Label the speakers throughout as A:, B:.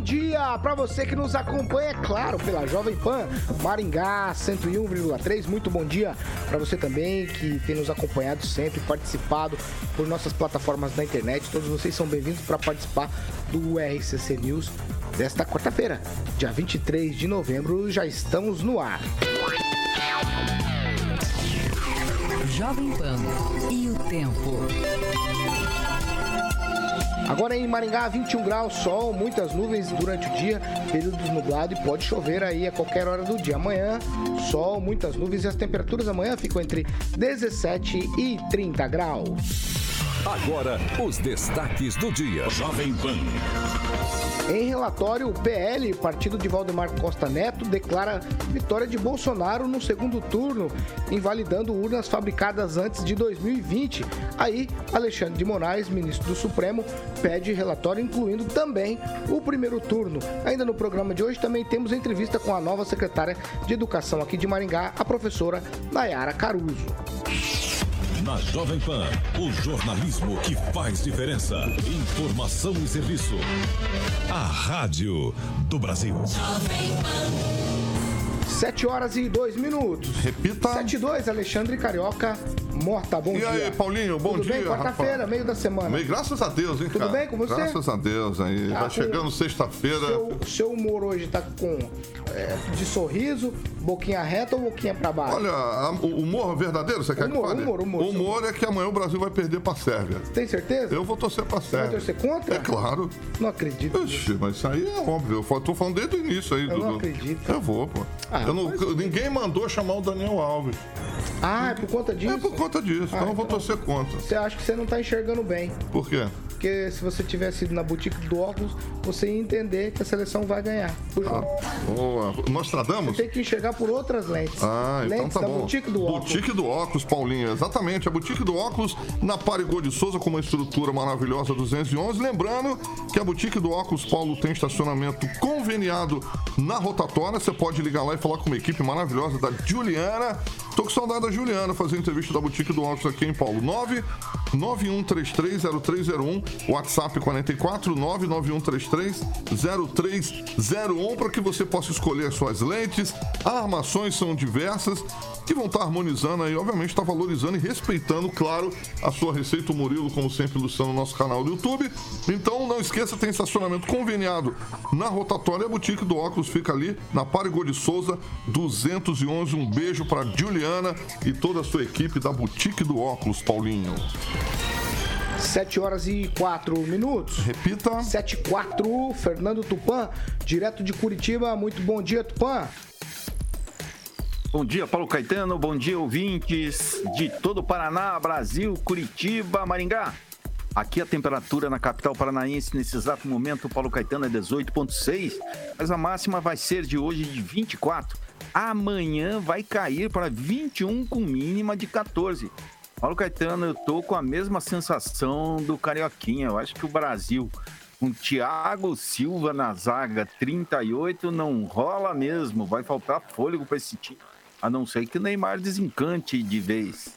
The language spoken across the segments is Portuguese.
A: Bom dia para você que nos acompanha, é claro, pela Jovem Pan Maringá 101,3. Muito bom dia para você também que tem nos acompanhado sempre, participado por nossas plataformas da internet. Todos vocês são bem-vindos para participar do RCC News desta quarta-feira, dia 23 de novembro. Já estamos no ar.
B: Jovem Pan e o tempo.
A: Agora em Maringá, 21 graus, sol, muitas nuvens durante o dia, períodos nublado e pode chover aí a qualquer hora do dia. Amanhã, sol, muitas nuvens e as temperaturas amanhã ficam entre 17 e 30 graus.
C: Agora, os destaques do dia. Jovem Pan.
A: Em relatório, o PL, partido de Valdemar Costa Neto, declara vitória de Bolsonaro no segundo turno, invalidando urnas fabricadas antes de 2020. Aí, Alexandre de Moraes, ministro do Supremo, pede relatório incluindo também o primeiro turno. Ainda no programa de hoje também temos entrevista com a nova secretária de Educação aqui de Maringá, a professora Nayara Caruso.
C: Na Jovem Pan, o jornalismo que faz diferença. Informação e serviço. A Rádio do Brasil.
A: 7 horas e 2 minutos.
D: Repita.
A: 7 e 2, Alexandre Carioca Morta. Bom
D: e
A: dia.
D: E aí, Paulinho, bom
A: Tudo
D: dia.
A: bem? Quarta-feira, meio da semana.
D: Meio, graças a Deus, hein,
A: Tudo
D: cara?
A: bem com você?
D: Graças a Deus, aí.
A: Ah,
D: Vai chegando sexta-feira.
A: Seu, seu humor hoje tá com é, de sorriso, boquinha reta ou boquinha pra baixo?
D: Olha, a, o humor verdadeiro, você quer
A: Humor,
D: que fale?
A: humor, humor.
D: O humor é que amanhã o Brasil vai perder pra Sérvia.
A: Tem certeza?
D: Eu vou torcer pra
A: Você vai
D: Sérvia.
A: torcer contra?
D: É claro.
A: Não acredito.
D: Oxi, mas isso aí é óbvio. Eu tô falando desde o início aí.
A: Eu não
D: Dudu.
A: acredito.
D: Eu vou, pô.
A: Ah,
D: Eu não- Ninguém mandou chamar o Daniel Alves.
A: Ah, é por conta disso?
D: É por conta disso.
A: Ah,
D: então eu vou
A: então-
D: torcer contra.
A: Você acha que você não tá enxergando bem.
D: Por quê?
A: Porque se você tivesse ido na boutique do óculos, você ia entender que a seleção vai ganhar. Jogo.
D: Boa. Nostradamus?
A: Tem que enxergar por outras lentes.
D: Ah, então
A: lentes
D: tá
A: da
D: bom.
A: boutique do óculos.
D: Boutique do óculos, Paulinho. Exatamente, a Boutique do óculos na Parigô de Souza com uma estrutura maravilhosa 211. Lembrando que a Boutique do óculos Paulo tem estacionamento conveniado na rotatória. Você pode ligar lá e falar com uma equipe maravilhosa da Juliana. Tô com saudade da Juliana fazer entrevista da Boutique do óculos aqui em Paulo. 9 91330301, WhatsApp 44 99133 0301 para que você possa escolher suas lentes. Armações são diversas que vão estar harmonizando aí, obviamente está valorizando e respeitando, claro, a sua receita. O Murilo, como sempre, ilustrando no nosso canal do YouTube. Então, não esqueça, tem estacionamento conveniado na rotatória. A boutique do óculos fica ali na Parigô de Souza 211. Um beijo para Juliana e toda a sua equipe da boutique do óculos, Paulinho.
A: 7 horas e 4 minutos.
D: Repita.
A: 7 e 4, Fernando Tupan, direto de Curitiba. Muito bom dia, Tupan.
E: Bom dia, Paulo Caetano. Bom dia, ouvintes de todo o Paraná, Brasil, Curitiba, Maringá. Aqui a temperatura na capital paranaense nesse exato momento, Paulo Caetano, é 18,6, mas a máxima vai ser de hoje de 24. Amanhã vai cair para 21 com mínima de 14. Paulo Caetano, eu tô com a mesma sensação do Carioquinha. Eu acho que o Brasil, com Thiago Silva na zaga, 38, não rola mesmo. Vai faltar fôlego para esse time. A não ser que o Neymar desencante de vez.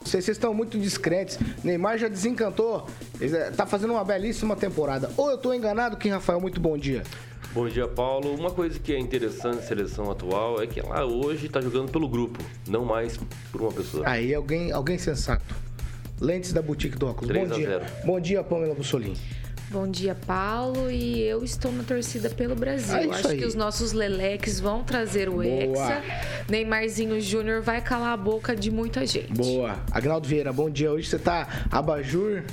A: Vocês estão muito discretos. Neymar já desencantou. Ele, eh, Tá fazendo uma belíssima temporada. Ou eu tô enganado, Kim Rafael? Muito bom dia.
F: Bom dia, Paulo. Uma coisa que é interessante na seleção atual é que ela hoje está jogando pelo grupo, não mais por uma pessoa.
A: Aí, alguém, alguém sensato. Lentes da Boutique do Óculos.
F: 3
A: Bom
F: a
A: dia.
F: 0.
A: Bom dia, Pamela Bussolini.
G: Bom dia, Paulo. E eu estou na torcida pelo Brasil.
A: É
G: Acho
A: aí.
G: que os nossos Leleques vão trazer o
A: Boa.
G: Hexa. Neymarzinho Júnior vai calar a boca de muita gente.
A: Boa. Agnaldo Vieira, bom dia. Hoje você tá abajur.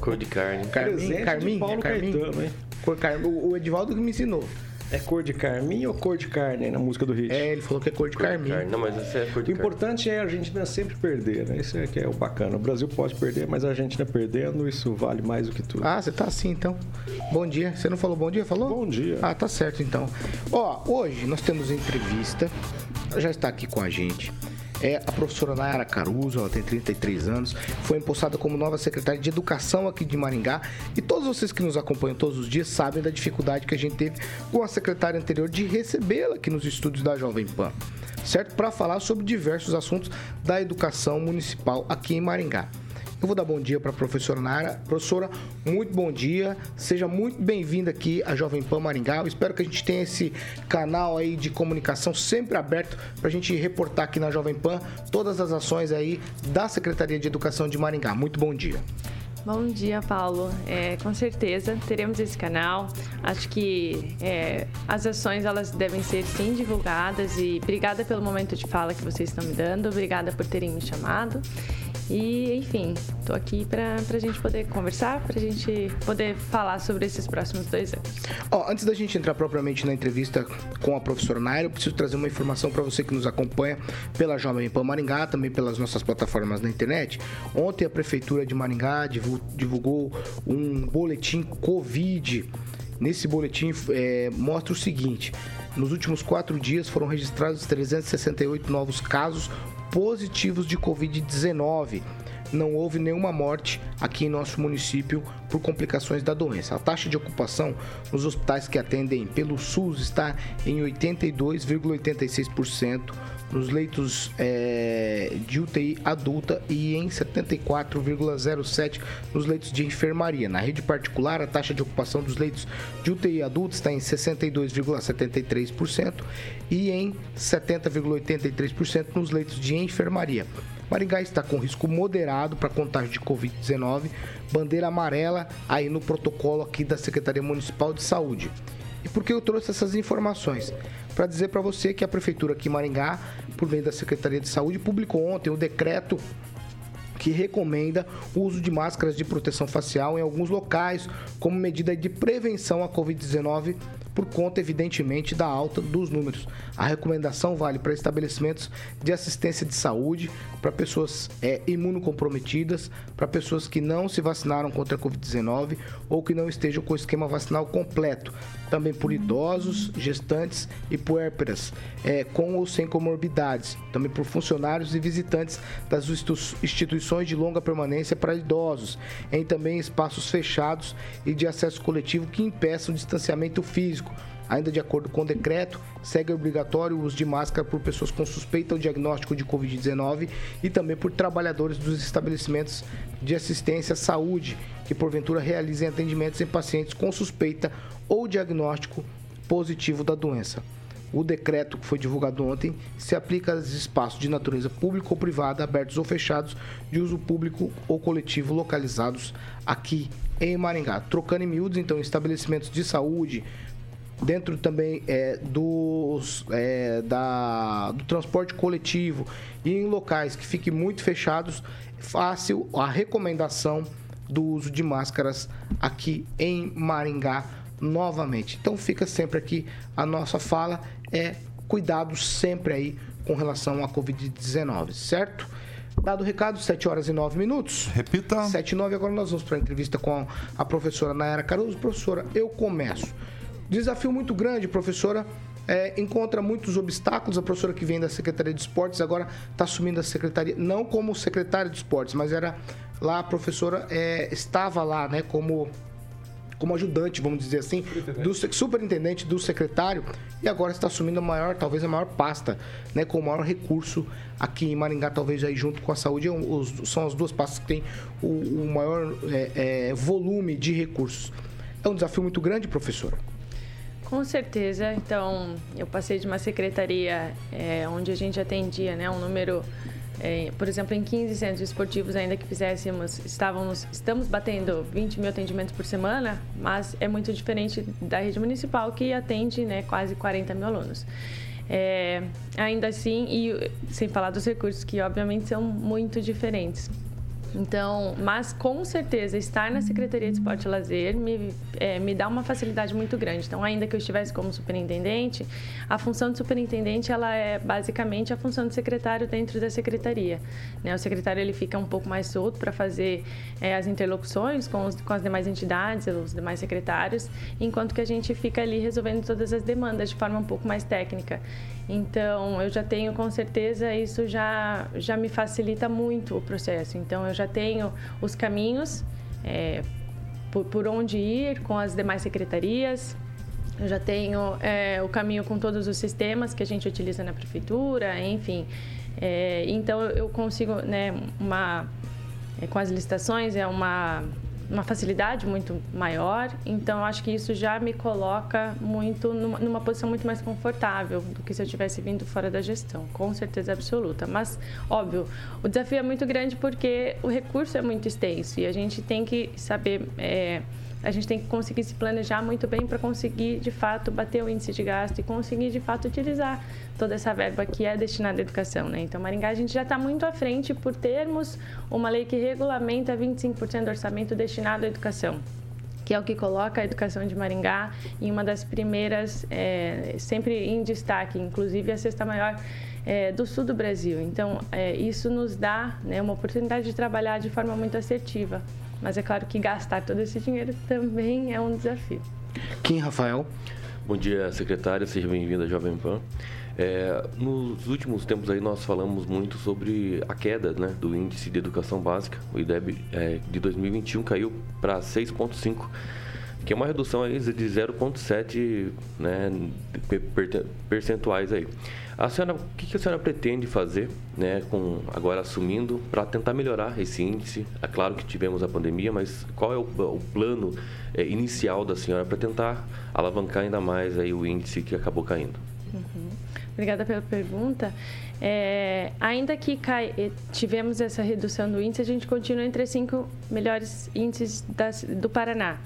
F: Cor de carne.
A: Carmin,
H: de
A: Carmin,
H: Paulo
A: é Carmin?
H: Caetano, hein?
A: Cor Carmin. O, o Edivaldo que me ensinou.
H: É cor de carmim ou cor de carne na música do Hit?
A: É, ele falou que é cor de carmim.
F: Carne. Não, mas isso é cor
H: O
F: de carne.
H: importante é a Argentina sempre perder, né? Isso é que é o bacana. O Brasil pode perder, mas a Argentina perdendo, isso vale mais do que tudo.
A: Ah, você tá assim então. Bom dia. Você não falou bom dia? Falou?
H: Bom dia.
A: Ah, tá certo então. Ó, hoje nós temos entrevista. Já está aqui com a gente. É a professora Nayara Caruso, ela tem 33 anos, foi empossada como nova secretária de Educação aqui de Maringá. E todos vocês que nos acompanham todos os dias sabem da dificuldade que a gente teve com a secretária anterior de recebê-la aqui nos estúdios da Jovem Pan, certo? Para falar sobre diversos assuntos da educação municipal aqui em Maringá. Eu vou dar bom dia para a professora Nara. Professora, muito bom dia. Seja muito bem-vinda aqui à Jovem Pan Maringá. Eu espero que a gente tenha esse canal aí de comunicação sempre aberto para a gente reportar aqui na Jovem Pan todas as ações aí da Secretaria de Educação de Maringá. Muito bom dia.
I: Bom dia, Paulo. É, com certeza teremos esse canal. Acho que é, as ações elas devem ser sim divulgadas e obrigada pelo momento de fala que vocês estão me dando. Obrigada por terem me chamado. E, enfim, estou aqui para a gente poder conversar, para a gente poder falar sobre esses próximos dois anos.
A: Ó, antes da gente entrar propriamente na entrevista com a professora Naira, eu preciso trazer uma informação para você que nos acompanha pela Jovem Pan Maringá, também pelas nossas plataformas na internet. Ontem a Prefeitura de Maringá divu- divulgou um boletim Covid. Nesse boletim é, mostra o seguinte: nos últimos quatro dias foram registrados 368 novos casos positivos de Covid-19 não houve nenhuma morte aqui em nosso município por complicações da doença. A taxa de ocupação nos hospitais que atendem pelo SUS está em 82,86%, nos leitos eh, de UTI adulta e em 74,07% nos leitos de enfermaria. Na rede particular, a taxa de ocupação dos leitos de UTI adulta está em 62,73% e em 70,83% nos leitos de enfermaria. Maringá está com risco moderado para contágio de Covid-19, bandeira amarela aí no protocolo aqui da Secretaria Municipal de Saúde. E por que eu trouxe essas informações? Para dizer para você que a Prefeitura aqui em Maringá, por meio da Secretaria de Saúde, publicou ontem o decreto que recomenda o uso de máscaras de proteção facial em alguns locais como medida de prevenção à Covid-19 por conta, evidentemente, da alta dos números. A recomendação vale para estabelecimentos de assistência de saúde, para pessoas é, imunocomprometidas, para pessoas que não se vacinaram contra a Covid-19 ou que não estejam com o esquema vacinal completo. Também por idosos, gestantes e puérperas, é, com ou sem comorbidades. Também por funcionários e visitantes das institu- instituições de longa permanência para idosos, em também espaços fechados e de acesso coletivo que impeçam o distanciamento físico. Ainda de acordo com o decreto, segue obrigatório o uso de máscara por pessoas com suspeita ou diagnóstico de Covid-19 e também por trabalhadores dos estabelecimentos de assistência à saúde que porventura realizem atendimentos em pacientes com suspeita ou diagnóstico positivo da doença. O decreto que foi divulgado ontem se aplica aos espaços de natureza pública ou privada, abertos ou fechados, de uso público ou coletivo localizados aqui em Maringá. Trocando em miúdos, então, estabelecimentos de saúde, dentro também é, dos, é, da, do transporte coletivo e em locais que fiquem muito fechados, fácil a recomendação do uso de máscaras aqui em Maringá novamente. Então fica sempre aqui a nossa fala é cuidado sempre aí com relação à Covid-19, certo? Dado o recado, 7 horas e 9 minutos.
D: Repita.
A: 7 e 9, agora nós vamos para a entrevista com a professora Nayara Caruso. Professora, eu começo. Desafio muito grande, professora. É, encontra muitos obstáculos. A professora que vem da Secretaria de Esportes agora está assumindo a secretaria, não como secretária de esportes, mas era lá a professora é, estava lá, né, como como ajudante, vamos dizer assim, do superintendente do secretário e agora está assumindo a maior, talvez a maior pasta, né, com o maior recurso aqui em Maringá, talvez aí junto com a saúde, é os- são as duas pastas que têm o, o maior é, é, volume de recursos. É um desafio muito grande, professora.
I: Com certeza. Então, eu passei de uma secretaria é, onde a gente atendia né, um número, é, por exemplo, em 15 centros esportivos, ainda que fizéssemos, estávamos, estamos batendo 20 mil atendimentos por semana, mas é muito diferente da rede municipal, que atende né, quase 40 mil alunos. É, ainda assim, e sem falar dos recursos, que obviamente são muito diferentes. Então, mas com certeza estar na Secretaria de Esporte e Lazer me, é, me dá uma facilidade muito grande. Então, ainda que eu estivesse como superintendente, a função de superintendente ela é basicamente a função de secretário dentro da secretaria. Né? O secretário ele fica um pouco mais solto para fazer é, as interlocuções com, os, com as demais entidades, os demais secretários, enquanto que a gente fica ali resolvendo todas as demandas de forma um pouco mais técnica. Então, eu já tenho com certeza isso já já me facilita muito o processo. Então, eu já tenho os caminhos é, por, por onde ir com as demais secretarias. Eu já tenho é, o caminho com todos os sistemas que a gente utiliza na prefeitura, enfim. É, então, eu consigo, né, uma, é, com as licitações, é uma uma facilidade muito maior, então acho que isso já me coloca muito numa, numa, posição muito mais confortável do que se eu tivesse vindo fora da gestão, com certeza absoluta. Mas, óbvio, o desafio é muito grande porque o recurso é muito extenso e a gente tem que saber. É, a gente tem que conseguir se planejar muito bem para conseguir, de fato, bater o índice de gasto e conseguir, de fato, utilizar toda essa verba que é destinada à educação. Né? Então, Maringá, a gente já está muito à frente por termos uma lei que regulamenta 25% do orçamento destinado à educação que é o que coloca a educação de Maringá em uma das primeiras, é, sempre em destaque, inclusive a sexta maior é, do sul do Brasil. Então, é, isso nos dá né, uma oportunidade de trabalhar de forma muito assertiva. Mas é claro que gastar todo esse dinheiro também é um desafio.
A: Kim Rafael.
F: Bom dia, secretária. Seja bem-vinda à Jovem Pan. É, nos últimos tempos aí nós falamos muito sobre a queda né, do índice de educação básica. O IDEB é, de 2021 caiu para 6,5 que é uma redução aí de 0,7 né, percentuais aí. A senhora, o que a senhora pretende fazer, né, com agora assumindo, para tentar melhorar esse índice? É claro que tivemos a pandemia, mas qual é o, o plano é, inicial da senhora para tentar alavancar ainda mais aí o índice que acabou caindo?
I: Uhum. Obrigada pela pergunta. É, ainda que cai, eh, tivemos essa redução do índice, a gente continua entre cinco melhores índices das, do Paraná.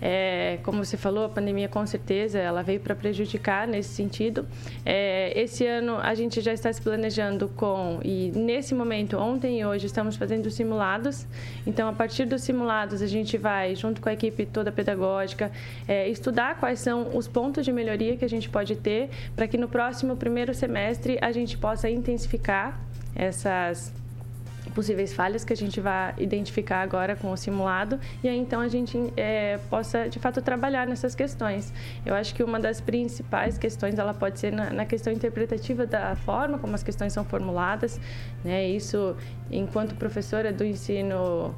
I: É, como você falou, a pandemia com certeza ela veio para prejudicar nesse sentido. É, esse ano a gente já está se planejando com e nesse momento ontem e hoje estamos fazendo simulados. Então a partir dos simulados a gente vai junto com a equipe toda pedagógica é, estudar quais são os pontos de melhoria que a gente pode ter para que no próximo primeiro semestre a gente possa intensificar essas possíveis falhas que a gente vai identificar agora com o simulado e aí então a gente é, possa de fato trabalhar nessas questões. Eu acho que uma das principais questões ela pode ser na, na questão interpretativa da forma como as questões são formuladas, né? Isso enquanto professora do ensino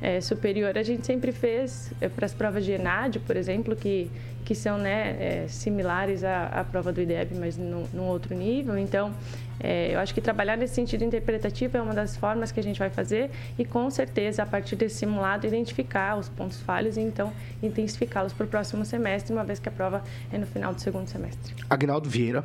I: é, superior a gente sempre fez é, para as provas de ENAD, por exemplo, que que são né, é, similares à, à, prova do IDEB, mas num, num outro nível. Então, é, eu acho que trabalhar nesse sentido interpretativo é uma das formas que a gente vai fazer e, com certeza, a partir desse simulado, identificar os pontos falhos e, então, intensificá-los para o próximo semestre, uma vez que a prova é no final do segundo semestre.
A: Agnaldo Vieira.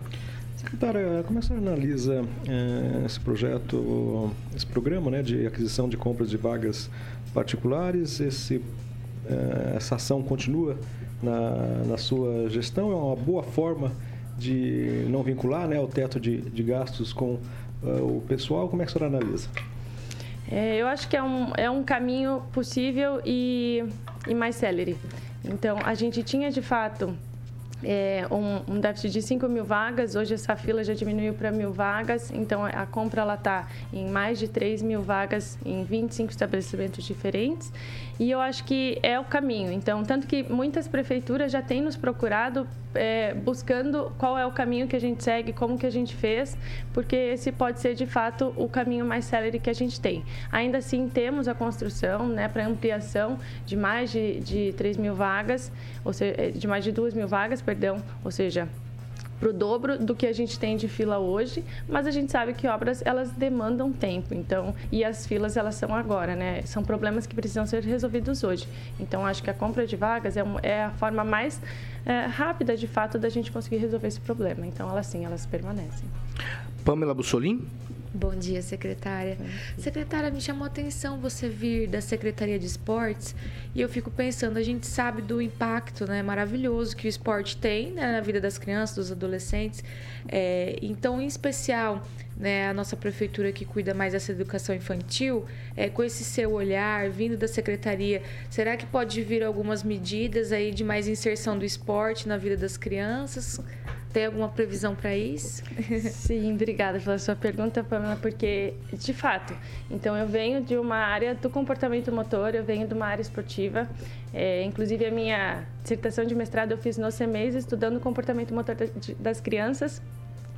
H: Secretária, como que você analisa é, esse projeto, esse programa né, de aquisição de compras de vagas particulares? Esse, é, essa ação continua na, na sua gestão? É uma boa forma de não vincular né, o teto de, de gastos com uh, o pessoal? Como é que a senhora analisa?
I: É, eu acho que é um, é um caminho possível e, e mais célere. Então, a gente tinha de fato é, um, um, déficit de 5 mil vagas. Hoje essa fila já diminuiu para mil vagas, então a compra está em mais de 3 mil vagas em 25 estabelecimentos diferentes. E eu acho que é o caminho. Então, tanto que muitas prefeituras já têm nos procurado é, buscando qual é o caminho que a gente segue, como que a gente fez, porque esse pode ser de fato o caminho mais célere que a gente tem. Ainda assim, temos a construção né, para ampliação de mais de, de 3 mil vagas, ou seja, de mais de 2 mil vagas, perdão, ou seja, para o dobro do que a gente tem de fila hoje, mas a gente sabe que obras elas demandam tempo, então e as filas elas são agora, né? São problemas que precisam ser resolvidos hoje. Então acho que a compra de vagas é, é a forma mais é, rápida de fato da gente conseguir resolver esse problema. Então elas sim, elas permanecem.
A: Pamela Bussolim?
G: Bom dia, secretária. Secretária, me chamou a atenção você vir da Secretaria de Esportes e eu fico pensando, a gente sabe do impacto né, maravilhoso que o esporte tem né, na vida das crianças, dos adolescentes. É, então, em especial, né, a nossa prefeitura que cuida mais dessa educação infantil, é, com esse seu olhar vindo da secretaria, será que pode vir algumas medidas aí de mais inserção do esporte na vida das crianças? Tem alguma previsão para isso?
I: Sim, obrigada pela sua pergunta, Pamela, porque, de fato, então eu venho de uma área do comportamento motor, eu venho de uma área esportiva, é, inclusive a minha dissertação de mestrado eu fiz no CMEs, estudando o comportamento motor das crianças,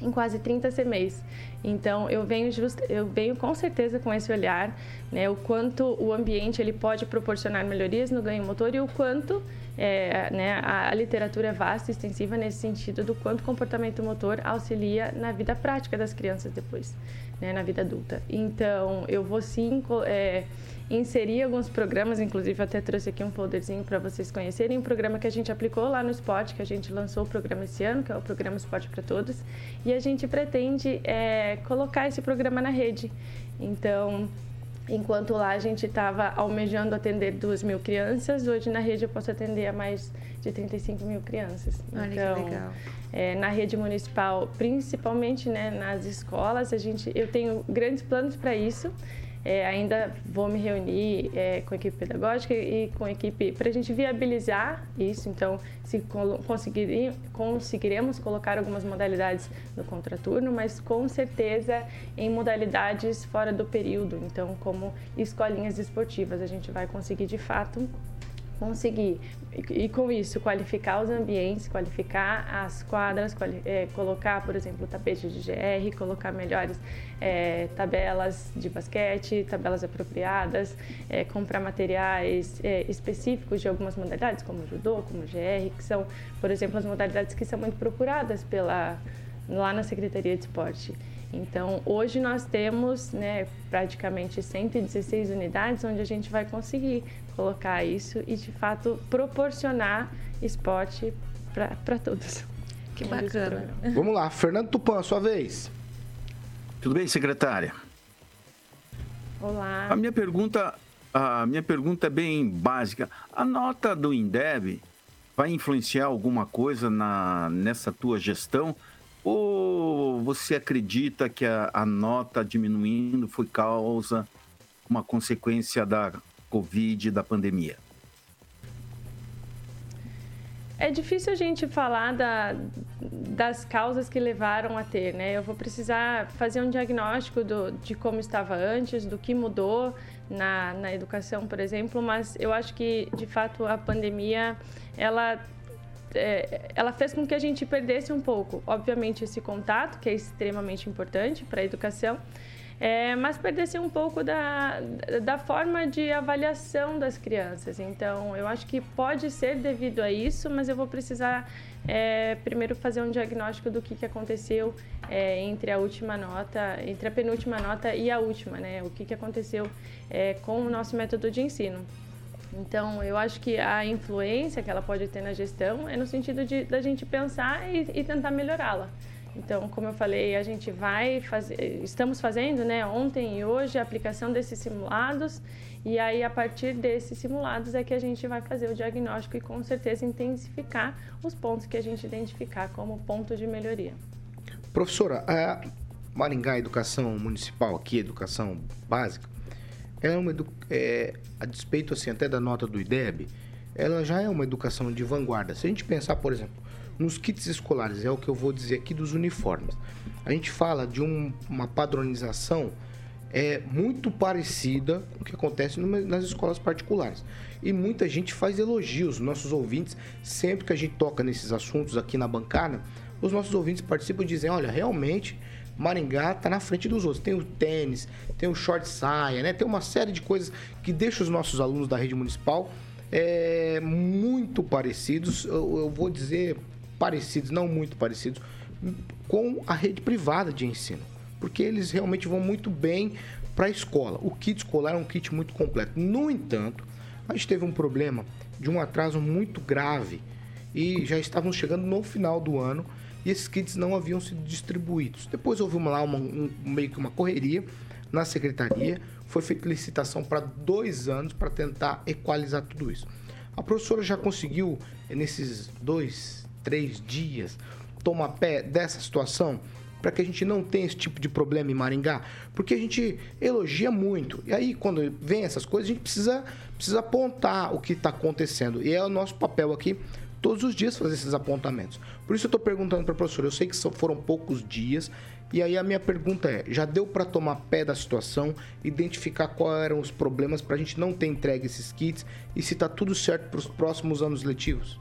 I: em quase 30 CMEs. Então, eu venho, just, eu venho com certeza com esse olhar, né, o quanto o ambiente ele pode proporcionar melhorias no ganho motor e o quanto é, né, a, a, literatura é vasta e extensiva nesse sentido do quanto o comportamento motor auxilia na vida prática das crianças depois, né, na vida adulta. Então, eu vou sim é, inserir alguns programas, inclusive até trouxe aqui um folderzinho para vocês conhecerem, um programa que a gente aplicou lá no Esporte, que a gente lançou o programa esse ano, que é o programa Esporte para Todos, e a gente pretende é, colocar esse programa na rede. Então, enquanto lá a gente estava almejando atender 2 mil crianças, hoje na rede eu posso atender a mais de 35 mil crianças.
G: Olha então, que legal.
I: É, na rede municipal, principalmente né, nas escolas, a gente, eu tenho grandes planos para isso. É, ainda vou me reunir é, com a equipe pedagógica e com a equipe para a gente viabilizar isso. Então, se conseguir, conseguiremos colocar algumas modalidades no contraturno, mas com certeza em modalidades fora do período. Então, como escolinhas esportivas, a gente vai conseguir de fato conseguir e, com isso qualificar os ambientes, qualificar as quadras, quali é, colocar, por exemplo, tapete de GR, colocar melhores é, tabelas de basquete, tabelas apropriadas, é, comprar materiais é, específicos de algumas modalidades, como judô, como GR, que são, por exemplo, as modalidades que são muito procuradas pela lá na Secretaria de Esporte. Então, hoje nós temos né, praticamente 116 unidades onde a gente vai conseguir colocar isso e, de fato, proporcionar esporte para todos.
G: Que bacana.
A: Vamos lá, Fernando Tupan, sua vez.
E: Tudo bem, secretária?
I: Olá.
E: A minha pergunta, a minha pergunta é bem básica. A nota do Indeb vai influenciar alguma coisa na, nessa tua gestão? Ou você acredita que a, a nota diminuindo foi causa, uma consequência da Covid, da pandemia?
I: É difícil a gente falar da, das causas que levaram a ter, né? Eu vou precisar fazer um diagnóstico do, de como estava antes, do que mudou na, na educação, por exemplo, mas eu acho que, de fato, a pandemia, ela é, ela fez com que a gente perdesse um pouco, obviamente, esse contato, que é extremamente importante para a educação, é, mas perdesse um pouco da, da forma de avaliação das crianças. Então, eu acho que pode ser devido a isso, mas eu vou precisar é, primeiro fazer um diagnóstico do que, que aconteceu é, entre a última nota, entre a penúltima nota e a última, né? O que, que aconteceu é, com o nosso método de ensino. Então, eu acho que a influência que ela pode ter na gestão é no sentido de da gente pensar e, e tentar melhorá-la. Então, como eu falei, a gente vai fazer, estamos fazendo, né, ontem e hoje a aplicação desses simulados e aí a partir desses simulados é que a gente vai fazer o diagnóstico e com certeza intensificar os pontos que a gente identificar como ponto de melhoria.
A: Professora, a Maringá Educação Municipal aqui, Educação Básica, é uma é, a despeito assim até da nota do IDEB, ela já é uma educação de vanguarda. Se a gente pensar, por exemplo, nos kits escolares, é o que eu vou dizer aqui dos uniformes. A gente fala de um, uma padronização é muito parecida com o que acontece nas escolas particulares. E muita gente faz elogios, nossos ouvintes, sempre que a gente toca nesses assuntos aqui na bancada, os nossos ouvintes participam e dizem: olha, realmente Maringá está na frente dos outros. Tem o tênis, tem o short saia, né? Tem uma série de coisas que deixa os nossos alunos da rede municipal é, muito parecidos, eu, eu vou dizer parecidos, não muito parecidos, com a rede privada de ensino. Porque eles realmente vão muito bem para a escola. O kit escolar é um kit muito completo. No entanto, a gente teve um problema de um atraso muito grave e já estávamos chegando no final do ano e esses kits não haviam sido distribuídos. Depois houve uma, lá uma, um, meio que uma correria na secretaria, foi feita licitação para dois anos para tentar equalizar tudo isso. A professora já conseguiu, nesses dois, três dias, tomar pé dessa situação? para que a gente não tenha esse tipo de problema em Maringá? Porque a gente elogia muito. E aí, quando vem essas coisas, a gente precisa, precisa apontar o que está acontecendo. E é o nosso papel aqui todos os dias fazer esses apontamentos. Por isso eu estou perguntando para a professora. Eu sei que foram poucos dias. E aí a minha pergunta é: já deu para tomar pé da situação, identificar quais eram os problemas para a gente não ter entregue esses kits e se está tudo certo para os próximos anos letivos?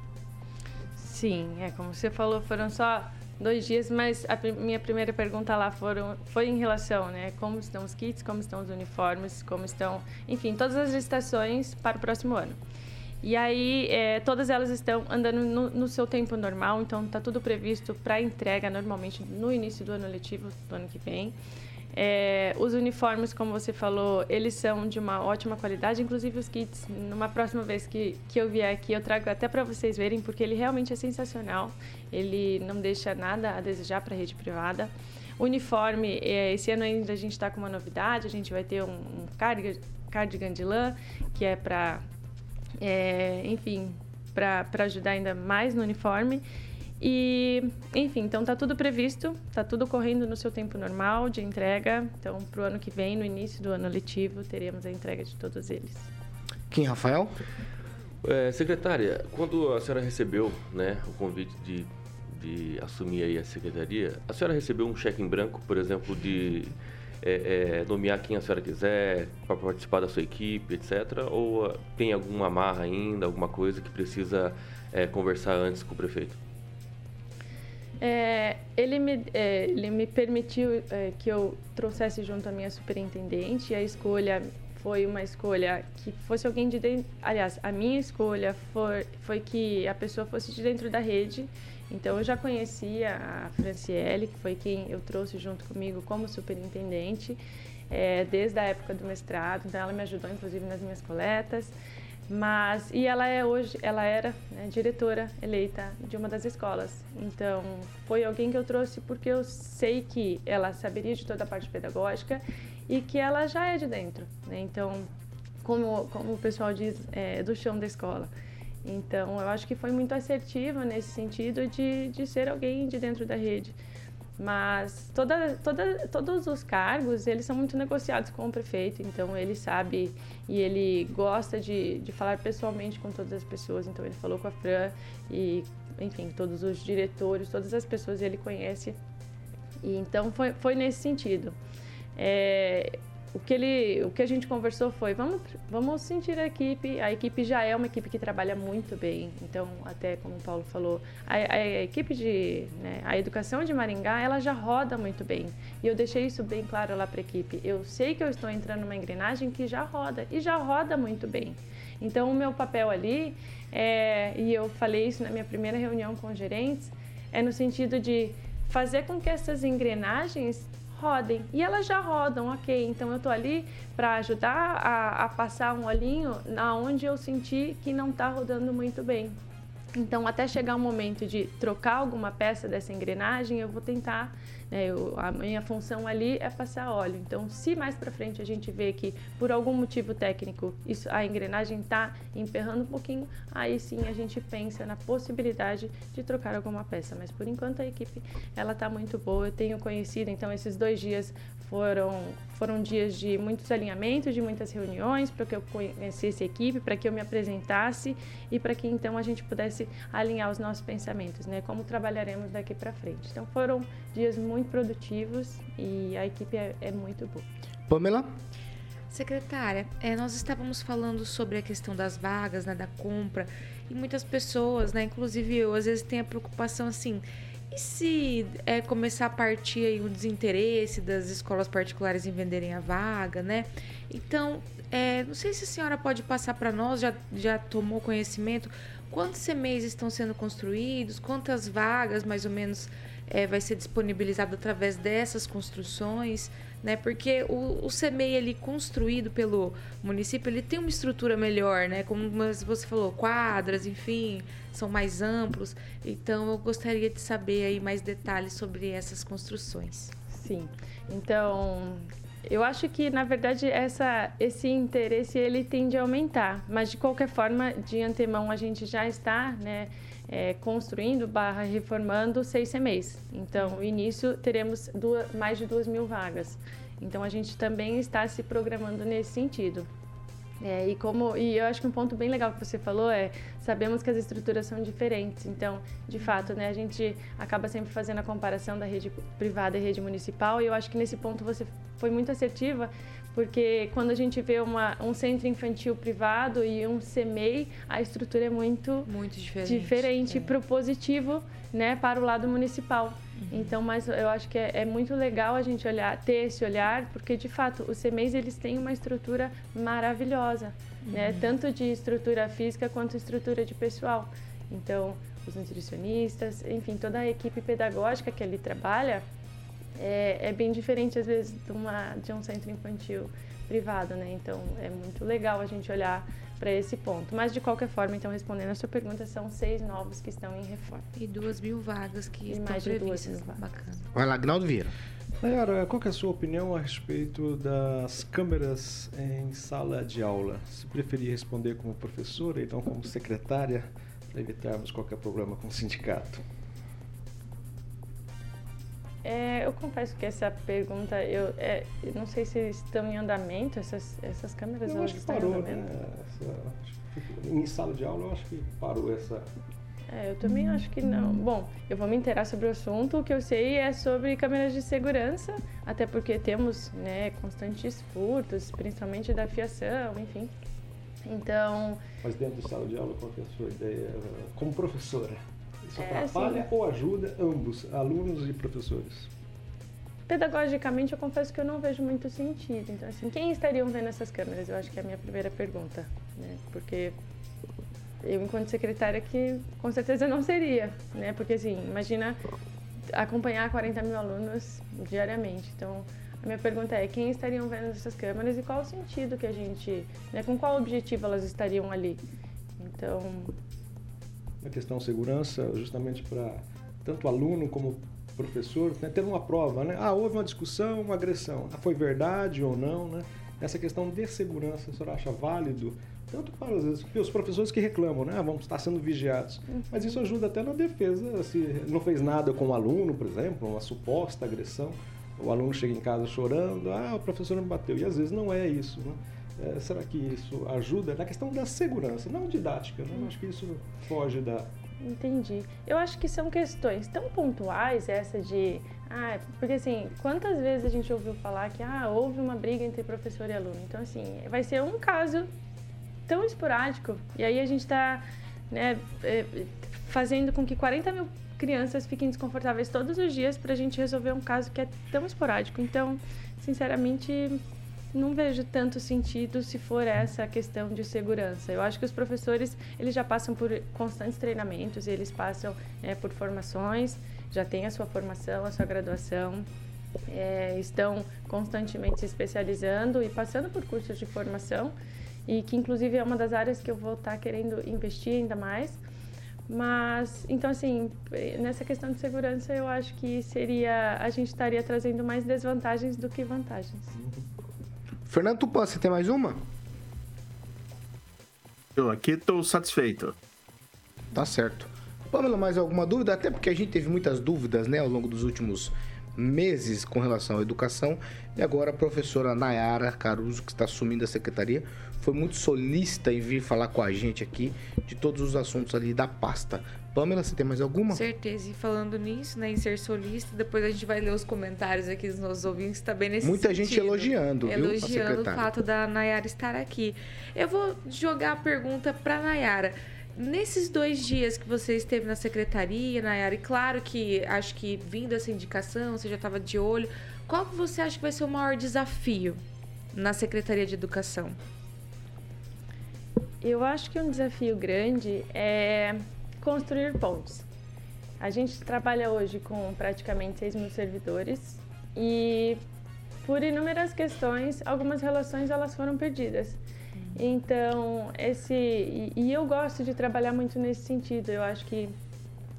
I: Sim, é como você falou, foram só dois dias, mas a minha primeira pergunta lá foram, foi em relação, né, como estão os kits, como estão os uniformes, como estão, enfim, todas as licitações para o próximo ano. E aí, é, todas elas estão andando no, no, seu tempo normal, então está tudo previsto para entrega normalmente no início do ano letivo do ano que vem. É, os uniformes, como você falou, eles são de uma ótima qualidade, inclusive os kits. Numa próxima vez que, que eu vier aqui, eu trago até para vocês verem, porque ele realmente é sensacional. Ele não deixa nada a desejar para a rede privada. Uniforme, é, esse ano ainda a gente está com uma novidade, a gente vai ter um, um cardigan, de lã, que é para, é, enfim, para ajudar ainda mais no uniforme. E, enfim, então tá tudo previsto, tá tudo correndo no seu tempo normal de entrega. Então, para o ano que vem, no início do ano letivo, teremos a entrega de todos eles.
A: Quem, Rafael?
F: É, secretária, quando a senhora recebeu né, o convite de, de assumir aí a secretaria, a senhora recebeu um cheque em branco, por exemplo, de é, é, nomear quem a senhora quiser para participar da sua equipe, etc? Ou uh, tem alguma amarra ainda, alguma coisa que precisa é, conversar antes com o prefeito?
I: É, ele, me, é, ele me permitiu é, que eu trouxesse junto a minha superintendente. A escolha foi uma escolha que fosse alguém de dentro. Aliás, a minha escolha foi, foi que a pessoa fosse de dentro da rede. Então, eu já conhecia a Franciele, que foi quem eu trouxe junto comigo como superintendente, é, desde a época do mestrado. Então, ela me ajudou, inclusive, nas minhas coletas. Mas e ela é hoje, ela era né, diretora eleita de uma das escolas. Então foi alguém que eu trouxe porque eu sei que ela saberia de toda a parte pedagógica e que ela já é de dentro. Né? Então como como o pessoal diz é, do chão da escola. Então eu acho que foi muito assertiva nesse sentido de, de ser alguém de dentro da rede. Mas toda, toda, todos os cargos, eles são muito negociados com o prefeito, então ele sabe e ele gosta de, de falar pessoalmente com todas as pessoas. Então ele falou com a Fran e, enfim, todos os diretores, todas as pessoas ele conhece. E então foi, foi nesse sentido. É, o que ele, o que a gente conversou foi, vamos, vamos sentir a equipe. A equipe já é uma equipe que trabalha muito bem. Então, até como o Paulo falou, a, a equipe de, né, a educação de Maringá, ela já roda muito bem. E eu deixei isso bem claro lá para a equipe. Eu sei que eu estou entrando numa engrenagem que já roda e já roda muito bem. Então, o meu papel ali, é, e eu falei isso na minha primeira reunião com gerentes, é no sentido de fazer com que essas engrenagens rodem. E elas já rodam, ok. Então eu estou ali para ajudar a, a, passar um olhinho na onde eu senti que não está rodando muito bem. Então, até chegar o momento de trocar alguma peça dessa engrenagem, eu vou tentar né, eu, a minha função ali é passar óleo. Então, se mais para frente a gente vê que por algum motivo técnico isso, a engrenagem está emperrando um pouquinho, aí sim a gente pensa na possibilidade de trocar alguma peça. Mas por enquanto a equipe ela está muito boa. Eu tenho conhecido, então esses dois dias foram foram dias de muitos alinhamentos, de muitas reuniões, para que eu conhecesse a equipe, para que eu me apresentasse e para que então a gente pudesse alinhar os nossos pensamentos, né? Como trabalharemos daqui para frente. Então foram dias muito produtivos e a equipe é, é muito boa.
A: Pamela?
G: Secretária, é, nós estávamos falando sobre a questão das vagas, né, da compra, e muitas pessoas, né, inclusive eu, às vezes tem a preocupação assim, e se é, começar a partir aí o desinteresse das escolas particulares em venderem a vaga, né? Então, é, não sei se a senhora pode passar para nós, já, já tomou conhecimento, quantos CMEs estão sendo construídos, quantas vagas mais ou menos é, vai ser disponibilizado através dessas construções, né? Porque o, o CMEI ali construído pelo município, ele tem uma estrutura melhor, né? Como você falou, quadras, enfim, são mais amplos. Então eu gostaria de saber aí mais detalhes sobre essas construções.
I: Sim. Então, eu acho que, na verdade, essa, esse interesse ele tende a aumentar, mas de qualquer forma, de antemão, a gente já está né, é, construindo barra reformando seis CMEs. Então, no início, teremos duas, mais de duas mil vagas. Então, a gente também está se programando nesse sentido. É, e como e eu acho que um ponto bem legal que você falou é sabemos que as estruturas são diferentes então de fato né a gente acaba sempre fazendo a comparação da rede privada e rede municipal e eu acho que nesse ponto você foi muito assertiva porque quando a gente vê uma, um centro infantil privado e um CMEI, a estrutura é muito,
G: muito diferente,
I: diferente é. para o positivo, né, para o lado municipal. Uhum. Então, mas eu acho que é, é, muito legal a gente olhar, ter esse olhar, porque de fato os CMEIs eles têm uma estrutura maravilhosa, né, uhum. né, tanto de estrutura física quanto estrutura de pessoal. Então, os nutricionistas, enfim, toda a equipe pedagógica que ali trabalha, é, é bem diferente às vezes de, uma, de um centro infantil privado, né? Então é muito legal a gente olhar para esse ponto. Mas de qualquer forma, então respondendo a sua pergunta, são seis novos que estão em reforma.
G: E duas mil vagas que e estão
I: mais de duas mil vagas.
A: Bacana. Vai lá, Gnaldo Vieira.
H: Nayara, qual é a sua opinião a respeito das câmeras em sala de aula? Se preferir responder como professora, então como secretária, para evitarmos qualquer problema com o sindicato.
I: É, eu confesso que essa pergunta, eu, é, eu, não sei se estão em andamento, essas, essas câmeras
H: eu acho que parou, né? Essa, em sala de aula eu acho que parou essa.
I: É, eu também acho que não. Bom, eu vou me inteirar sobre o assunto. O que eu sei é sobre câmeras de segurança, até porque temos né, constantes furtos, principalmente da fiação, enfim. Então.
H: Mas dentro de sala de aula, qual é a sua ideia como professora? Isso é, atrapalha assim, ou ajuda ambos, alunos e professores?
I: Pedagogicamente, eu confesso que eu não vejo muito sentido. Então, assim, quem estariam vendo essas câmeras? Eu acho que é a minha primeira pergunta, né? Porque eu, enquanto secretária, que com certeza não seria, né? Porque, assim, imagina acompanhar 40 mil alunos diariamente. Então, a minha pergunta é quem estariam vendo essas câmeras e qual o sentido que a gente, né, com qual objetivo elas estariam ali. Então,
H: a questão segurança, justamente para tanto aluno como professor, né, ter uma prova, né? Ah, houve uma discussão, uma agressão. Ah, foi verdade ou não, né? Essa questão de segurança, a senhora acha válido? Tanto para os, os professores que reclamam, né? Ah, vamos estar sendo vigiados. Mas isso ajuda até na defesa. Se não fez nada com o aluno, por exemplo, uma suposta agressão, o aluno chega em casa chorando, ah, o professor me bateu. E às vezes não é isso, né? É, será que isso ajuda na questão da segurança, não didática? Né? Acho que isso foge da.
I: Entendi. Eu acho que são questões tão pontuais essa de. Ah, porque assim, quantas vezes a gente ouviu falar que ah, houve uma briga entre professor e aluno? Então, assim, vai ser um caso tão esporádico. E aí a gente está né, é, fazendo com que 40 mil crianças fiquem desconfortáveis todos os dias para a gente resolver um caso que é tão esporádico. Então, sinceramente, não vejo tanto sentido se for essa questão de segurança. Eu acho que os professores eles já passam por constantes treinamentos, eles passam né, por formações, já têm a sua formação, a sua graduação, é, estão constantemente se especializando e passando por cursos de formação e que inclusive é uma das áreas que eu vou estar querendo investir ainda mais. Mas, então assim, nessa questão de segurança, eu acho que seria, a gente estaria trazendo mais desvantagens do que vantagens.
A: Fernando Tupan, você tem mais uma?
E: Eu aqui estou satisfeito.
A: Tá certo. Pamela, mais alguma dúvida? Até porque a gente teve muitas dúvidas né, ao longo dos últimos meses com relação à educação. E agora a professora Nayara Caruso, que está assumindo a secretaria, foi muito solícita em vir falar com a gente aqui de todos os assuntos ali da pasta. Pamela, você tem mais alguma?
G: Certeza. E falando nisso, né, em ser solista, depois a gente vai ler os comentários aqui dos nossos ouvintes, tá bem nesse
A: Muita
G: sentido.
A: gente elogiando, viu,
G: Elogiando o fato da Nayara estar aqui. Eu vou jogar a pergunta para Nayara. Nesses dois dias que você esteve na secretaria, Nayara, e claro que acho que vindo essa indicação, você já estava de olho, qual que você acha que vai ser o maior desafio na Secretaria de Educação?
I: Eu acho que um desafio grande é construir pontes. A gente trabalha hoje com praticamente 6 mil servidores e por inúmeras questões, algumas relações elas foram perdidas. Então, esse e, e eu gosto de trabalhar muito nesse sentido. Eu acho que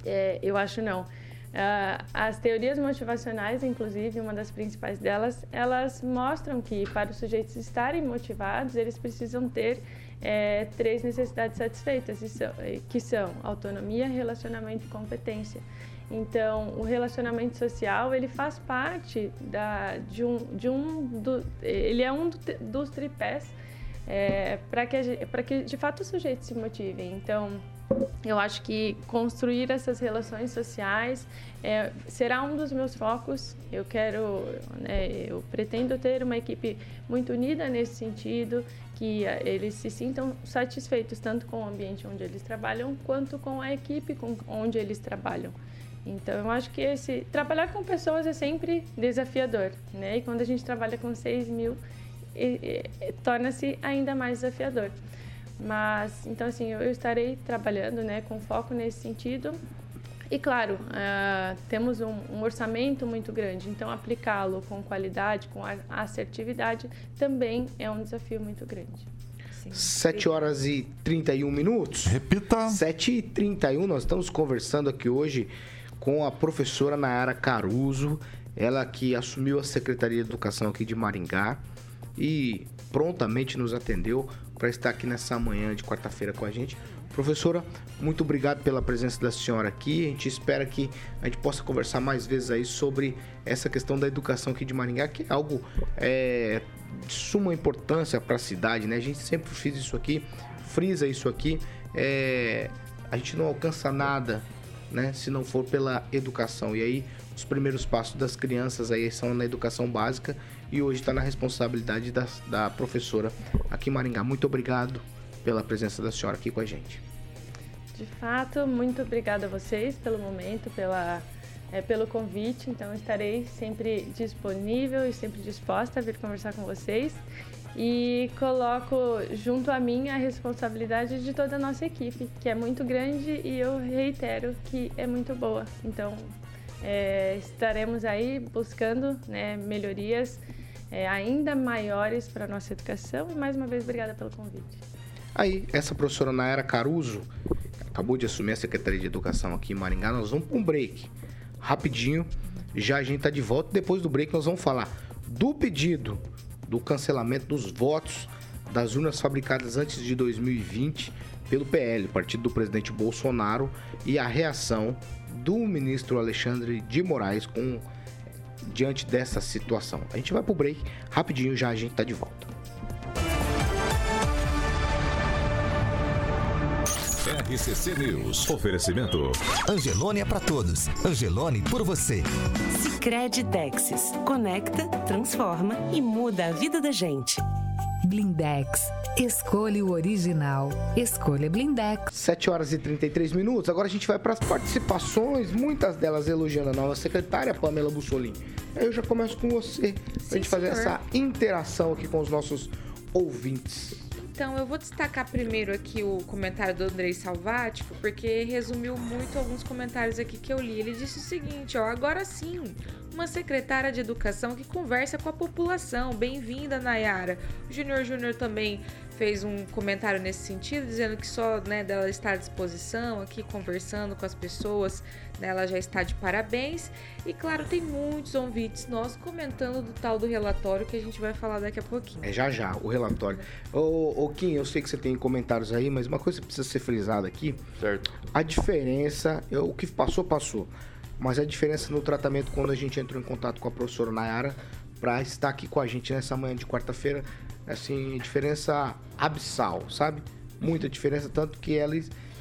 I: é, eu acho não. Uh, as teorias motivacionais, inclusive, uma das principais delas, elas mostram que para os sujeitos estarem motivados, eles precisam ter é, três necessidades satisfeitas, que são autonomia, relacionamento e competência. Então, o relacionamento social ele faz parte da, de um, de um do, ele é um dos tripés é, para que, para que de fato os sujeitos se motivem. Então, eu acho que construir essas relações sociais é, será um dos meus focos. Eu quero, né, eu pretendo ter uma equipe muito unida nesse sentido, que eles se sintam satisfeitos tanto com o ambiente onde eles trabalham quanto com a equipe com onde eles trabalham. Então, eu acho que esse trabalhar com pessoas é sempre desafiador, né? E quando a gente trabalha com 6 mil, torna-se ainda mais desafiador. Mas, então, assim, eu estarei trabalhando, né, com foco nesse sentido. E, claro, uh, temos um, um, orçamento muito grande, então aplicá-lo com qualidade, com assertividade, também é um desafio muito grande.
A: Sim. 7 horas e 31 minutos.
D: Repita.
A: 7 e 31, nós estamos conversando aqui hoje com a professora Nayara Caruso, ela que assumiu a Secretaria de Educação aqui de Maringá e prontamente nos atendeu para estar aqui nessa manhã de quarta-feira com a gente. Professora, muito obrigado pela presença da senhora aqui. A gente espera que a gente possa conversar mais vezes aí sobre essa questão da educação aqui de Maringá, que é algo é, de suma importância para a cidade, né? A gente sempre fez isso aqui, frisa isso aqui. É, a gente não alcança nada né, se não for pela educação. E aí os primeiros passos das crianças aí são na educação básica e hoje está na responsabilidade da, da professora aqui em Maringá. Muito obrigado pela presença da senhora aqui com a gente.
I: De fato, muito obrigada a vocês pelo momento, pela, é, pelo convite. Então, estarei sempre disponível e sempre disposta a vir conversar com vocês e coloco junto a mim a responsabilidade de toda a nossa equipe, que é muito grande e eu reitero que é muito boa. Então, é, estaremos aí buscando né, melhorias é, ainda maiores para a nossa educação e mais uma vez obrigada pelo convite.
A: Aí, essa professora Naira Caruso acabou de assumir a Secretaria de Educação aqui em Maringá. Nós vamos para um break rapidinho. Já a gente está de volta. Depois do break, nós vamos falar do pedido do cancelamento dos votos das urnas fabricadas antes de 2020 pelo PL, partido do presidente Bolsonaro, e a reação do ministro Alexandre de Moraes com diante dessa situação. A gente vai pro break rapidinho, já a gente tá de volta.
C: RCC News. Oferecimento.
J: Angelone é para todos. Angelone por você.
K: Sicredi Texas. Conecta, transforma e muda a vida da gente.
B: Blindex. Escolha o original. Escolha Blindex.
A: 7 horas e 33 minutos. Agora a gente vai para as participações, muitas delas elogiando a nova secretária, Pamela Bussolini. Eu já começo com você, para a gente fazer essa interação aqui com os nossos ouvintes.
G: Então, eu vou destacar primeiro aqui o comentário do Andrei Salvático, porque resumiu muito alguns comentários aqui que eu li. Ele disse o seguinte, ó, agora sim, uma secretária de educação que conversa com a população. Bem-vinda, Nayara. O Júnior Júnior também fez um comentário nesse sentido, dizendo que só né, dela estar à disposição aqui, conversando com as pessoas, né, ela já está de parabéns. E claro, tem muitos convites nossos comentando do tal do relatório que a gente vai falar daqui a pouquinho.
A: É já já, o relatório. Ô, ô Kim, eu sei que você tem comentários aí, mas uma coisa que precisa ser frisada aqui.
F: Certo.
A: A diferença, o que passou, passou. Mas a diferença no tratamento quando a gente entrou em contato com a professora Nayara para estar aqui com a gente nessa manhã de quarta-feira, assim, diferença abissal, sabe? Muita diferença, tanto que ela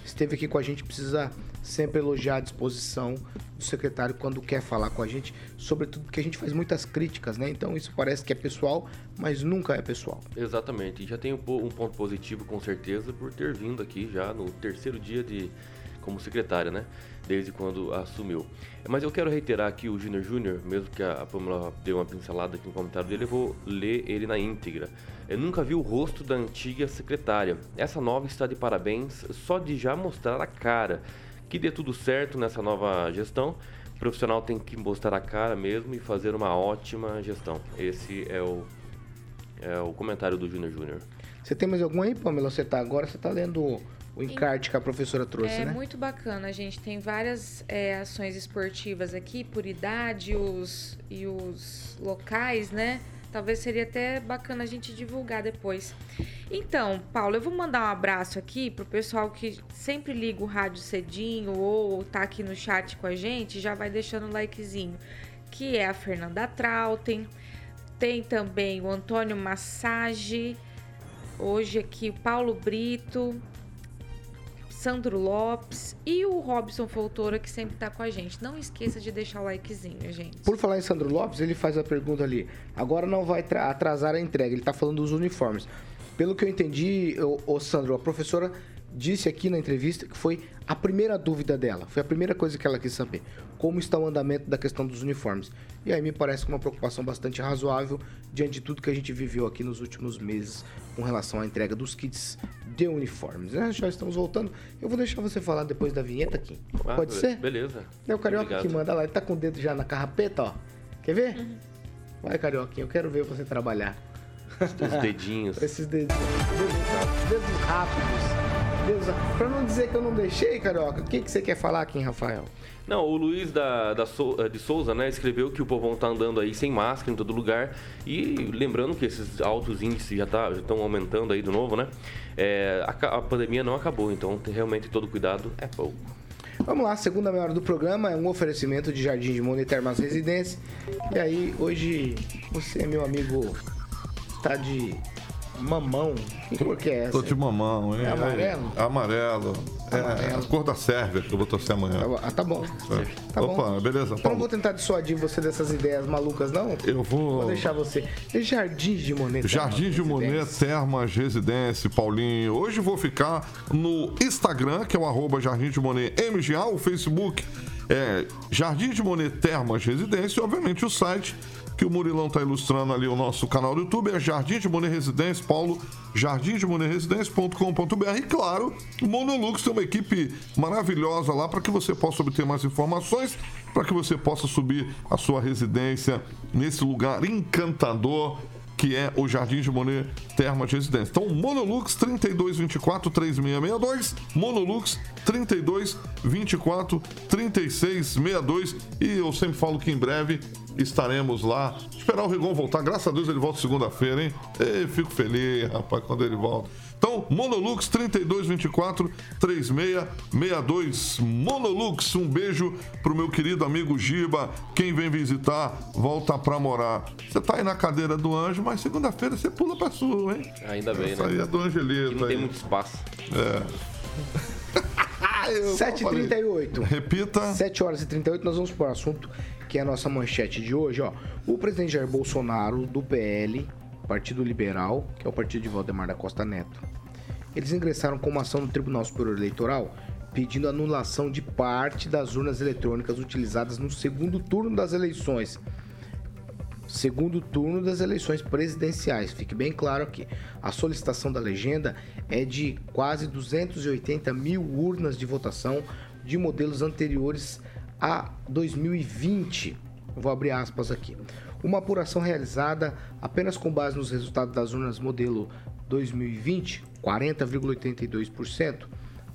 A: esteve aqui com a gente, precisa sempre elogiar a disposição do secretário quando quer falar com a gente, sobretudo porque a gente faz muitas críticas, né? Então isso parece que é pessoal, mas nunca é pessoal.
F: Exatamente. E já tem um ponto positivo com certeza por ter vindo aqui já no terceiro dia de como secretária, né? Desde quando assumiu. Mas eu quero reiterar aqui o Júnior Júnior, mesmo que a Pamela deu uma pincelada aqui no comentário dele, eu vou ler ele na íntegra. Eu nunca vi o rosto da antiga secretária. Essa nova está de parabéns só de já mostrar a cara. Que dê tudo certo nessa nova gestão. O profissional tem que mostrar a cara mesmo e fazer uma ótima gestão. Esse é o É o comentário do Júnior Júnior.
A: Você tem mais algum aí, Pamela? Você tá agora, você tá lendo o, encarte que a professora trouxe,
G: é
A: né?
G: muito bacana, a gente tem várias é, ações esportivas aqui por idade os, e os locais, né? Talvez seria até bacana a gente divulgar depois. Então, Paulo, eu vou mandar um abraço aqui pro pessoal que sempre liga o rádio cedinho ou tá aqui no chat com a gente, já vai deixando o likezinho. Que é a Fernanda Trautem, tem também o Antônio Massage, hoje aqui o Paulo Brito, Sandro Lopes e o Robson Foltora, que sempre tá com a gente. Não esqueça de deixar o likezinho, gente.
A: Por falar em Sandro Lopes, ele faz a pergunta ali. Agora não vai tra- atrasar a entrega. Ele tá falando dos uniformes. Pelo que eu entendi, ô, Sandro, a professora disse aqui na entrevista que foi a primeira dúvida dela. Foi a primeira coisa que ela quis saber. Como está o andamento da questão dos uniformes. E aí me parece uma preocupação bastante razoável diante de tudo que a gente viveu aqui nos últimos meses com relação à entrega dos kits de uniformes. né? Já estamos voltando. Eu vou deixar você falar depois da vinheta aqui.
F: Ah,
A: Pode ser?
F: Beleza.
A: É o Carioca
F: Obrigado.
A: que manda lá. Ele tá com o dedo já na carrapeta, ó. Quer ver? Vai, Carioquinha. Eu quero ver você trabalhar.
F: Os dedinhos.
A: Esses dedinhos. Dedos, dedos rápidos. Dedos... Pra não dizer que eu não deixei, Carioca, o que, que você quer falar aqui, Rafael?
F: Não, o Luiz da, da Sou- de Souza, né, escreveu que o povão tá andando aí sem máscara em todo lugar. E lembrando que esses altos índices já tá- estão aumentando aí de novo, né? É, a, ca- a pandemia não acabou, então realmente todo cuidado é pouco.
A: Vamos lá, a segunda meia hora do programa é um oferecimento de Jardim de Monet Termas Residência. E aí, hoje, você, meu amigo, tá de mamão. Que cor que é essa?
D: Tô de mamão, hein?
A: É amarelo?
D: Amarelo. É
A: Amarelo.
D: a cor da Sérvia que eu vou torcer amanhã.
A: Ah, tá bom.
D: É.
A: Tá
D: Opa,
A: bom.
D: beleza?
A: Eu não vou tentar dissuadir você dessas ideias malucas, não.
D: Eu vou.
A: Vou deixar você. E Jardim de Monet
D: Jardim de Monet? Termas Residência, Paulinho. Hoje vou ficar no Instagram, que é o arroba Jardim de Monet MGA, o Facebook é Jardim de Monet Termas Residência e, obviamente, o site que o Murilão está ilustrando ali o nosso canal do YouTube é Jardim de Monet Residência, Paulo, jardimdemoneresidência.com.br e claro, o Monolux tem uma equipe maravilhosa lá para que você possa obter mais informações, para que você possa subir a sua residência nesse lugar encantador que é o Jardim de Monet Termas Residência. Então, Monolux 3224 3662, Monolux 3224 3662 e eu sempre falo que em breve estaremos lá. Esperar o Rigon voltar, graças a Deus ele volta segunda-feira, hein? Ei, fico feliz, rapaz, quando ele volta. Então, Monolux 3224 3662. Monolux, um beijo pro meu querido amigo Giba. Quem vem visitar, volta pra morar. Você tá aí na cadeira do anjo, mas segunda-feira você pula pra sua, hein?
F: Ainda bem,
D: Essa
F: né?
D: aí é do Angelito.
F: E não tem
D: aí.
F: muito espaço.
D: É. Eu
A: 7h38.
D: Repita.
A: 7 horas e 38, nós vamos para o assunto que é a nossa manchete de hoje. Ó. O presidente Jair Bolsonaro, do PL, Partido Liberal, que é o partido de Valdemar da Costa Neto, eles ingressaram com uma ação no Tribunal Superior Eleitoral pedindo anulação de parte das urnas eletrônicas utilizadas no segundo turno das eleições. Segundo turno das eleições presidenciais. Fique bem claro aqui. A solicitação da legenda é de quase 280 mil urnas de votação de modelos anteriores a 2020. Vou abrir aspas aqui. Uma apuração realizada apenas com base nos resultados das urnas modelo 2020, 40,82%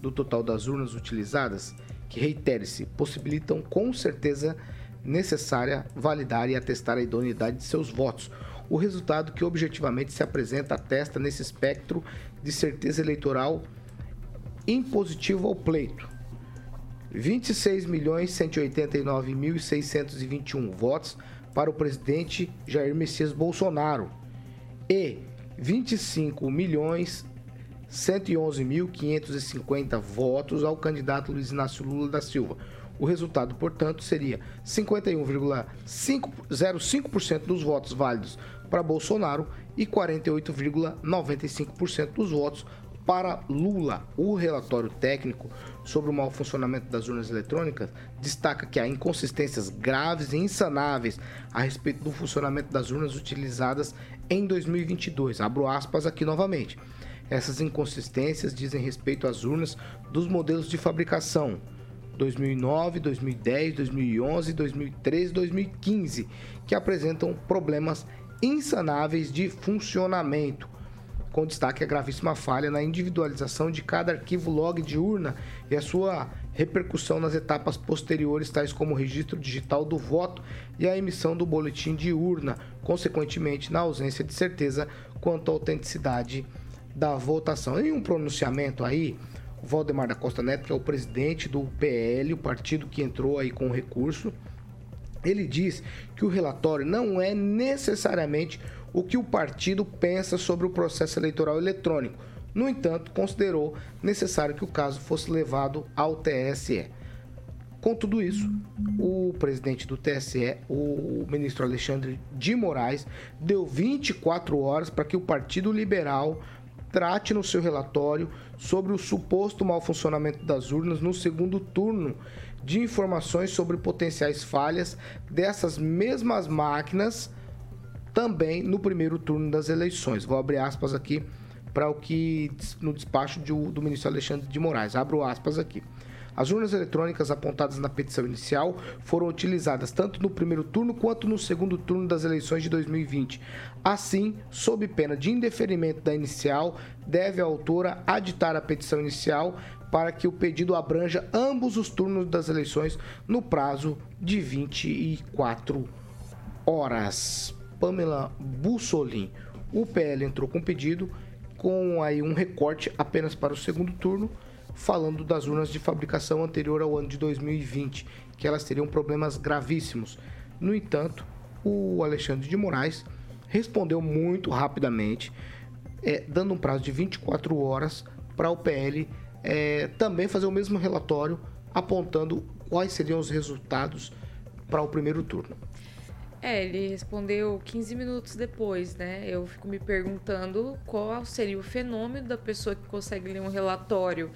A: do total das urnas utilizadas, que reitere-se, possibilitam com certeza necessária validar e atestar a idoneidade de seus votos. O resultado que objetivamente se apresenta atesta nesse espectro de certeza eleitoral impositivo ao pleito. 26.189.621 votos para o presidente Jair Messias Bolsonaro e 25.111.550 votos ao candidato Luiz Inácio Lula da Silva. O resultado, portanto, seria 51,05% dos votos válidos para Bolsonaro e 48,95% dos votos para Lula. O relatório técnico sobre o mau funcionamento das urnas eletrônicas destaca que há inconsistências graves e insanáveis a respeito do funcionamento das urnas utilizadas em 2022. Abro aspas aqui novamente. Essas inconsistências dizem respeito às urnas dos modelos de fabricação 2009, 2010, 2011, 2013 e 2015, que apresentam problemas insanáveis de funcionamento com destaque a gravíssima falha na individualização de cada arquivo log de urna e a sua repercussão nas etapas posteriores, tais como o registro digital do voto e a emissão do boletim de urna, consequentemente, na ausência de certeza quanto à autenticidade da votação. Em um pronunciamento aí, o Valdemar da Costa Neto, que é o presidente do PL, o partido que entrou aí com o recurso, ele diz que o relatório não é necessariamente o que o partido pensa sobre o processo eleitoral eletrônico. No entanto, considerou necessário que o caso fosse levado ao TSE. Com tudo isso, o presidente do TSE, o ministro Alexandre de Moraes, deu 24 horas para que o Partido Liberal trate no seu relatório sobre o suposto mau funcionamento das urnas no segundo turno de informações sobre potenciais falhas dessas mesmas máquinas também no primeiro turno das eleições. Vou abrir aspas aqui para o que no despacho de, do ministro Alexandre de Moraes. Abro aspas aqui. As urnas eletrônicas apontadas na petição inicial foram utilizadas tanto no primeiro turno quanto no segundo turno das eleições de 2020. Assim, sob pena de indeferimento da inicial, deve a autora aditar a petição inicial para que o pedido abranja ambos os turnos das eleições no prazo de 24 horas. Pamela Bussolin. O PL entrou com pedido com aí um recorte apenas para o segundo turno, falando das urnas de fabricação anterior ao ano de 2020, que elas teriam problemas gravíssimos. No entanto, o Alexandre de Moraes respondeu muito rapidamente, é, dando um prazo de 24 horas para o PL é, também fazer o mesmo relatório, apontando quais seriam os resultados para o primeiro turno.
G: É, ele respondeu 15 minutos depois, né? Eu fico me perguntando qual seria o fenômeno da pessoa que consegue ler um relatório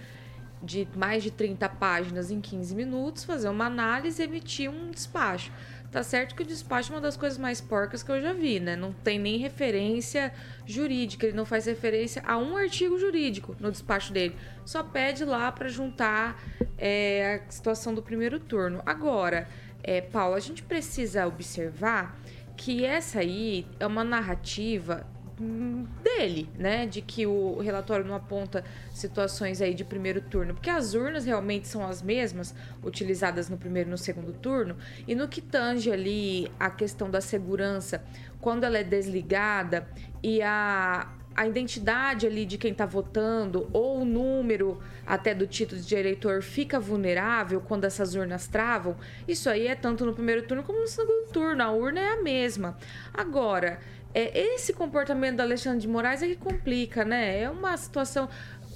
G: de mais de 30 páginas em 15 minutos, fazer uma análise e emitir um despacho. Tá certo que o despacho é uma das coisas mais porcas que eu já vi, né? Não tem nem referência jurídica, ele não faz referência a um artigo jurídico no despacho dele. Só pede lá para juntar é, a situação do primeiro turno. Agora, é, Paulo, a gente precisa observar que essa aí é uma narrativa hum, dele, né, de que o relatório não aponta situações aí de primeiro turno, porque as urnas realmente são as mesmas utilizadas no primeiro e no segundo turno, e no que tange ali a questão da segurança, quando ela é desligada e a a identidade ali de quem está votando ou o número até do título de eleitor fica vulnerável quando essas urnas travam, isso aí é tanto no primeiro turno como no segundo turno. A urna é a mesma. Agora, é, esse comportamento da Alexandre de Moraes é que complica, né? É uma situação.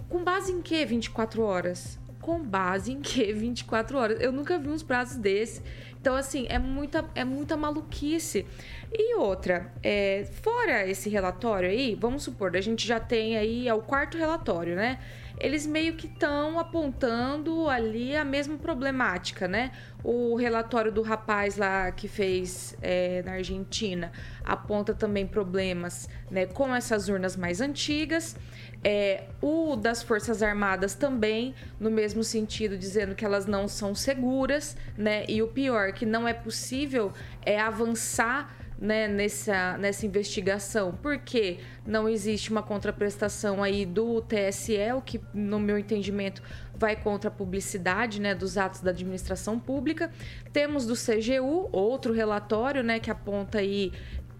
G: Com base em que 24 horas? Com base em que 24 horas? Eu nunca vi uns prazos desse. Então, assim, é muita, é muita maluquice. E outra, é, fora esse relatório aí, vamos supor, a gente já tem aí é o quarto relatório, né? Eles meio que estão apontando ali a mesma problemática, né? O relatório do rapaz lá que fez é, na Argentina aponta também problemas né, com essas urnas mais antigas. É, o das Forças Armadas também, no mesmo sentido, dizendo que elas não são seguras, né? E o pior, que não é possível é avançar né, nessa, nessa investigação, porque não existe uma contraprestação aí do TSE, o que, no meu entendimento, vai contra a publicidade né, dos atos da administração pública. Temos do CGU, outro relatório né, que aponta aí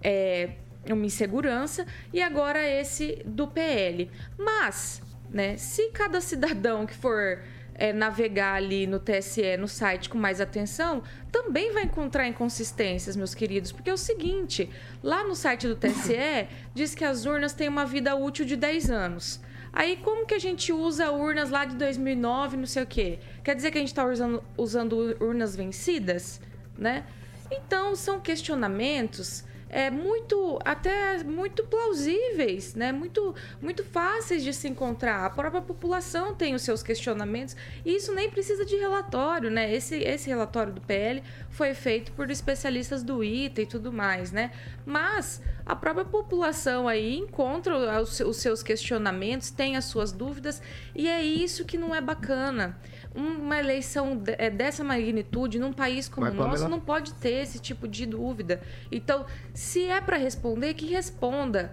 G: é, uma insegurança, e agora esse do PL. Mas, né, se cada cidadão que for é, navegar ali no TSE, no site com mais atenção, também vai encontrar inconsistências, meus queridos. Porque é o seguinte: lá no site do TSE diz que as urnas têm uma vida útil de 10 anos. Aí, como que a gente usa urnas lá de 2009, não sei o quê? Quer dizer que a gente está usando, usando urnas vencidas, né? Então, são questionamentos é, muito até muito plausíveis, né? Muito muito fáceis de se encontrar. A própria população tem os seus questionamentos e isso nem precisa de relatório, né? Esse esse relatório do PL foi feito por especialistas do ITA e tudo mais, né? Mas a própria população aí encontra os seus questionamentos, tem as suas dúvidas e é isso que não é bacana uma eleição dessa magnitude num país como o nosso não pode ter esse tipo de dúvida. Então, Se é para responder, que responda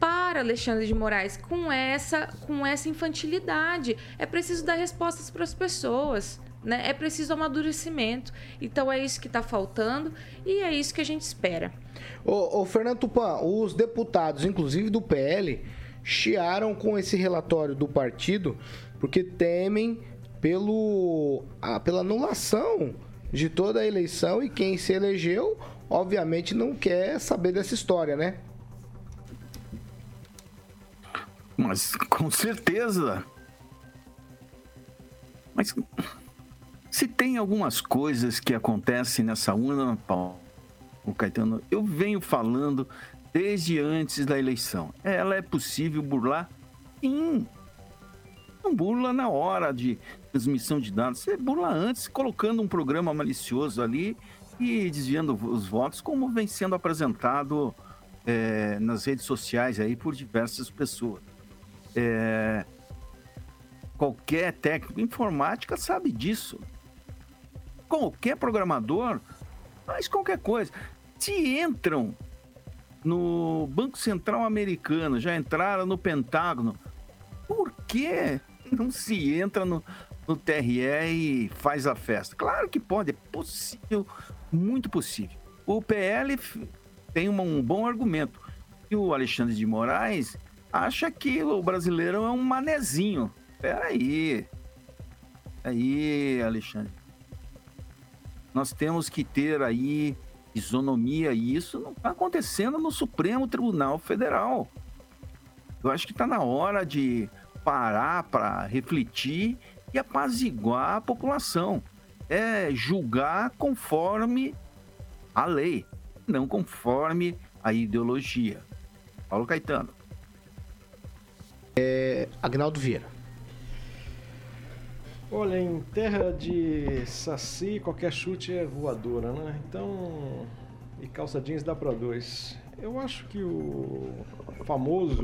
G: para Alexandre de Moraes com essa com essa infantilidade. É preciso dar respostas para as pessoas. Né? É preciso amadurecimento. Então é isso que está faltando e é isso que a gente espera.
A: Ô, ô, Fernando Tupan, os deputados, inclusive do PL, chiaram com esse relatório do partido porque temem pelo, a, pela anulação de toda a eleição e quem se elegeu, obviamente, não quer saber dessa história, né?
E: Mas com certeza. Mas se tem algumas coisas que acontecem nessa urna, Paulo Caetano, eu venho falando desde antes da eleição. Ela é possível burlar? Sim. Não burla na hora de transmissão de dados. Você burla antes, colocando um programa malicioso ali e desviando os votos, como vem sendo apresentado é, nas redes sociais aí por diversas pessoas. É, qualquer técnico informática sabe disso qualquer programador faz qualquer coisa. Se entram no Banco Central Americano, já entraram no Pentágono, por que não se entra no, no TRE e faz a festa? Claro que pode, é possível, muito possível. O PL tem uma, um bom argumento. E o Alexandre de Moraes acha que o brasileiro é um manezinho. Peraí. Aí, Alexandre nós temos que ter aí isonomia e isso não está acontecendo no Supremo Tribunal Federal. Eu acho que está na hora de parar para refletir e apaziguar a população. É julgar conforme a lei, não conforme a ideologia. Paulo Caetano.
A: É, Agnaldo Vieira.
H: Olha, em terra de saci, qualquer chute é voadora, né? Então, e calça jeans dá para dois. Eu acho que o famoso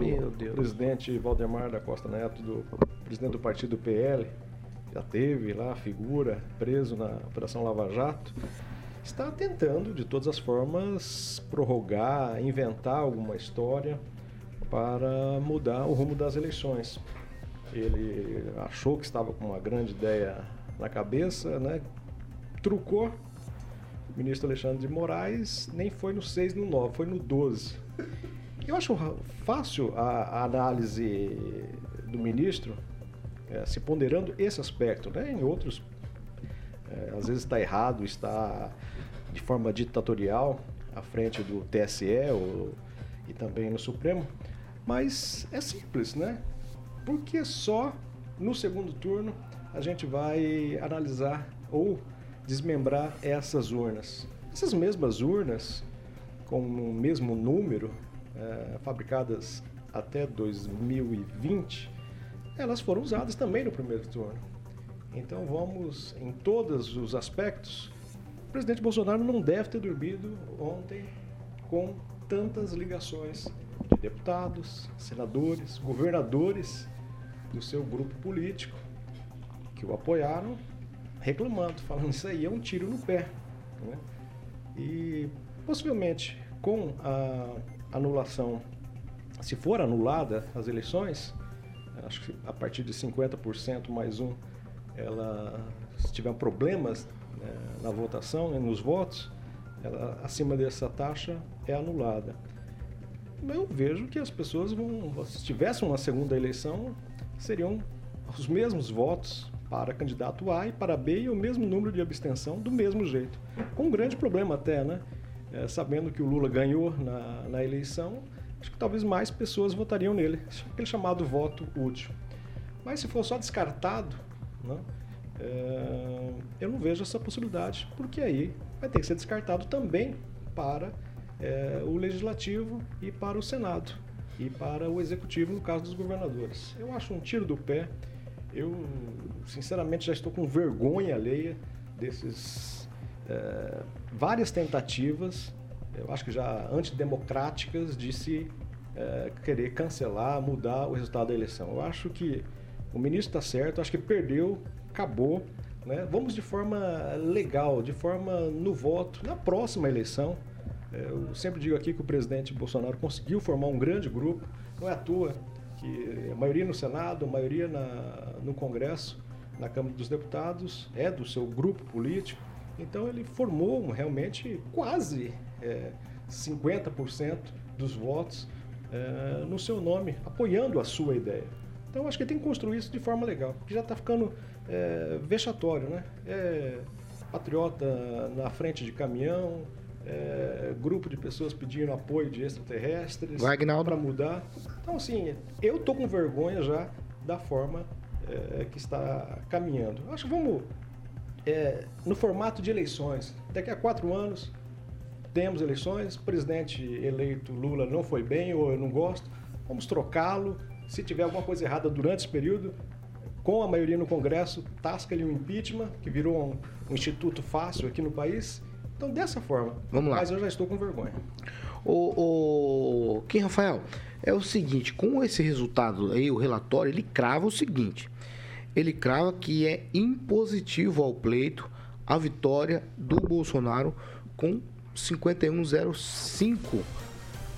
H: presidente Valdemar da Costa Neto, do presidente do partido PL, já teve lá figura preso na Operação Lava Jato, está tentando de todas as formas prorrogar, inventar alguma história para mudar o rumo das eleições. Ele achou que estava com uma grande ideia na cabeça, né? trucou. O ministro Alexandre de Moraes nem foi no 6, no 9, foi no 12. Eu acho fácil a, a análise do ministro, é, se ponderando esse aspecto. Né? Em outros, é, às vezes está errado, está de forma ditatorial à frente do TSE ou, e também no Supremo, mas é simples, né? porque só no segundo turno a gente vai analisar ou desmembrar essas urnas. Essas mesmas urnas, com o mesmo número, é, fabricadas até 2020, elas foram usadas também no primeiro turno. Então vamos, em todos os aspectos, o presidente Bolsonaro não deve ter dormido ontem com tantas ligações de deputados, senadores, governadores do seu grupo político que o apoiaram, reclamando, falando isso aí é um tiro no pé. Né? E possivelmente com a anulação, se for anulada as eleições, acho que a partir de 50% mais um, ela se tiver problemas né, na votação, né, nos votos, ela, acima dessa taxa é anulada. Eu vejo que as pessoas vão, se tivesse uma segunda eleição, seriam os mesmos votos para candidato A e para B e o mesmo número de abstenção do mesmo jeito. Com um grande problema até, né? É, sabendo que o Lula ganhou na, na eleição, acho que talvez mais pessoas votariam nele. Aquele chamado voto útil. Mas se for só descartado, né? É, eu não vejo essa possibilidade, porque aí vai ter que ser descartado também para é, o Legislativo e para o Senado e para o executivo no caso dos governadores. Eu acho um tiro do pé. Eu, sinceramente, já estou com vergonha alheia desses é, várias tentativas, eu acho que já antidemocráticas, de se é, querer cancelar, mudar o resultado da eleição. Eu acho que o ministro está certo, acho que perdeu, acabou. Né? Vamos de forma legal, de forma no voto, na próxima eleição É, eu sempre digo aqui que o presidente Bolsonaro conseguiu formar um grande grupo, não é à toa que a maioria no Senado, a maioria na, no Congresso, na Câmara dos Deputados, é do seu grupo político. Então ele formou realmente quase é, 50% dos votos é, no seu nome, apoiando a sua ideia. Então acho que tem que construir isso de forma legal, porque já está ficando é, vexatório, né? É, patriota na frente de caminhão, é, grupo de pessoas pedindo apoio de extraterrestres para mudar. Então, assim, eu tô com vergonha já da forma é, que está caminhando. Acho que vamos é, no formato de eleições. Daqui a quatro anos temos eleições, o presidente eleito Lula não foi bem ou eu não gosto, vamos trocá-lo. Se tiver alguma coisa errada durante esse período, com a maioria no Congresso, tasca-lhe um impeachment, que virou um, um instituto fácil aqui no país, então, dessa forma.
A: Vamos lá.
H: Mas eu já estou com vergonha.
A: O, o Kim Rafael, é o seguinte, com esse resultado aí, o relatório, ele crava o seguinte. Ele crava que é impositivo ao pleito a vitória do Bolsonaro com 5105,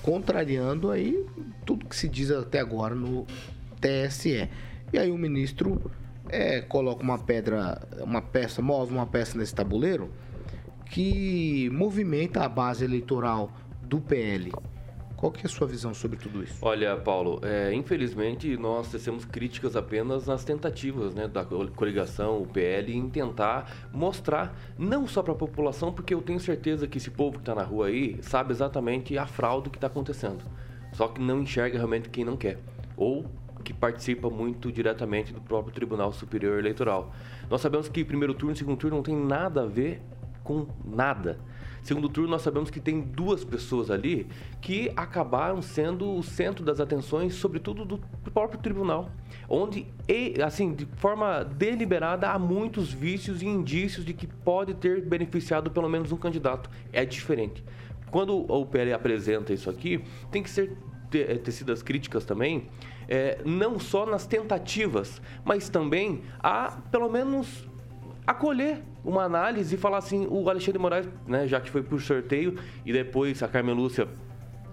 A: contrariando aí tudo que se diz até agora no TSE. E aí o ministro é, coloca uma pedra, uma peça, move uma peça nesse tabuleiro que movimenta a base eleitoral do PL. Qual que é a sua visão sobre tudo isso?
F: Olha, Paulo, é, infelizmente nós tecemos críticas apenas nas tentativas né, da coligação, o PL, em tentar mostrar, não só para a população, porque eu tenho certeza que esse povo que está na rua aí sabe exatamente a fraude que está acontecendo. Só que não enxerga realmente quem não quer. Ou que participa muito diretamente do próprio Tribunal Superior Eleitoral. Nós sabemos que primeiro turno e segundo turno não tem nada a ver com nada. Segundo turno, nós sabemos que tem duas pessoas ali que acabaram sendo o centro das atenções, sobretudo do próprio tribunal, onde, assim, de forma deliberada, há muitos vícios e indícios de que pode ter beneficiado pelo menos um candidato. É diferente. Quando o PL apresenta isso aqui, tem que ser ter, tecidas críticas também, é, não só nas tentativas, mas também a, pelo menos, acolher uma análise e falar assim, o Alexandre Moraes, né, já que foi por sorteio e depois a Carmen Lúcia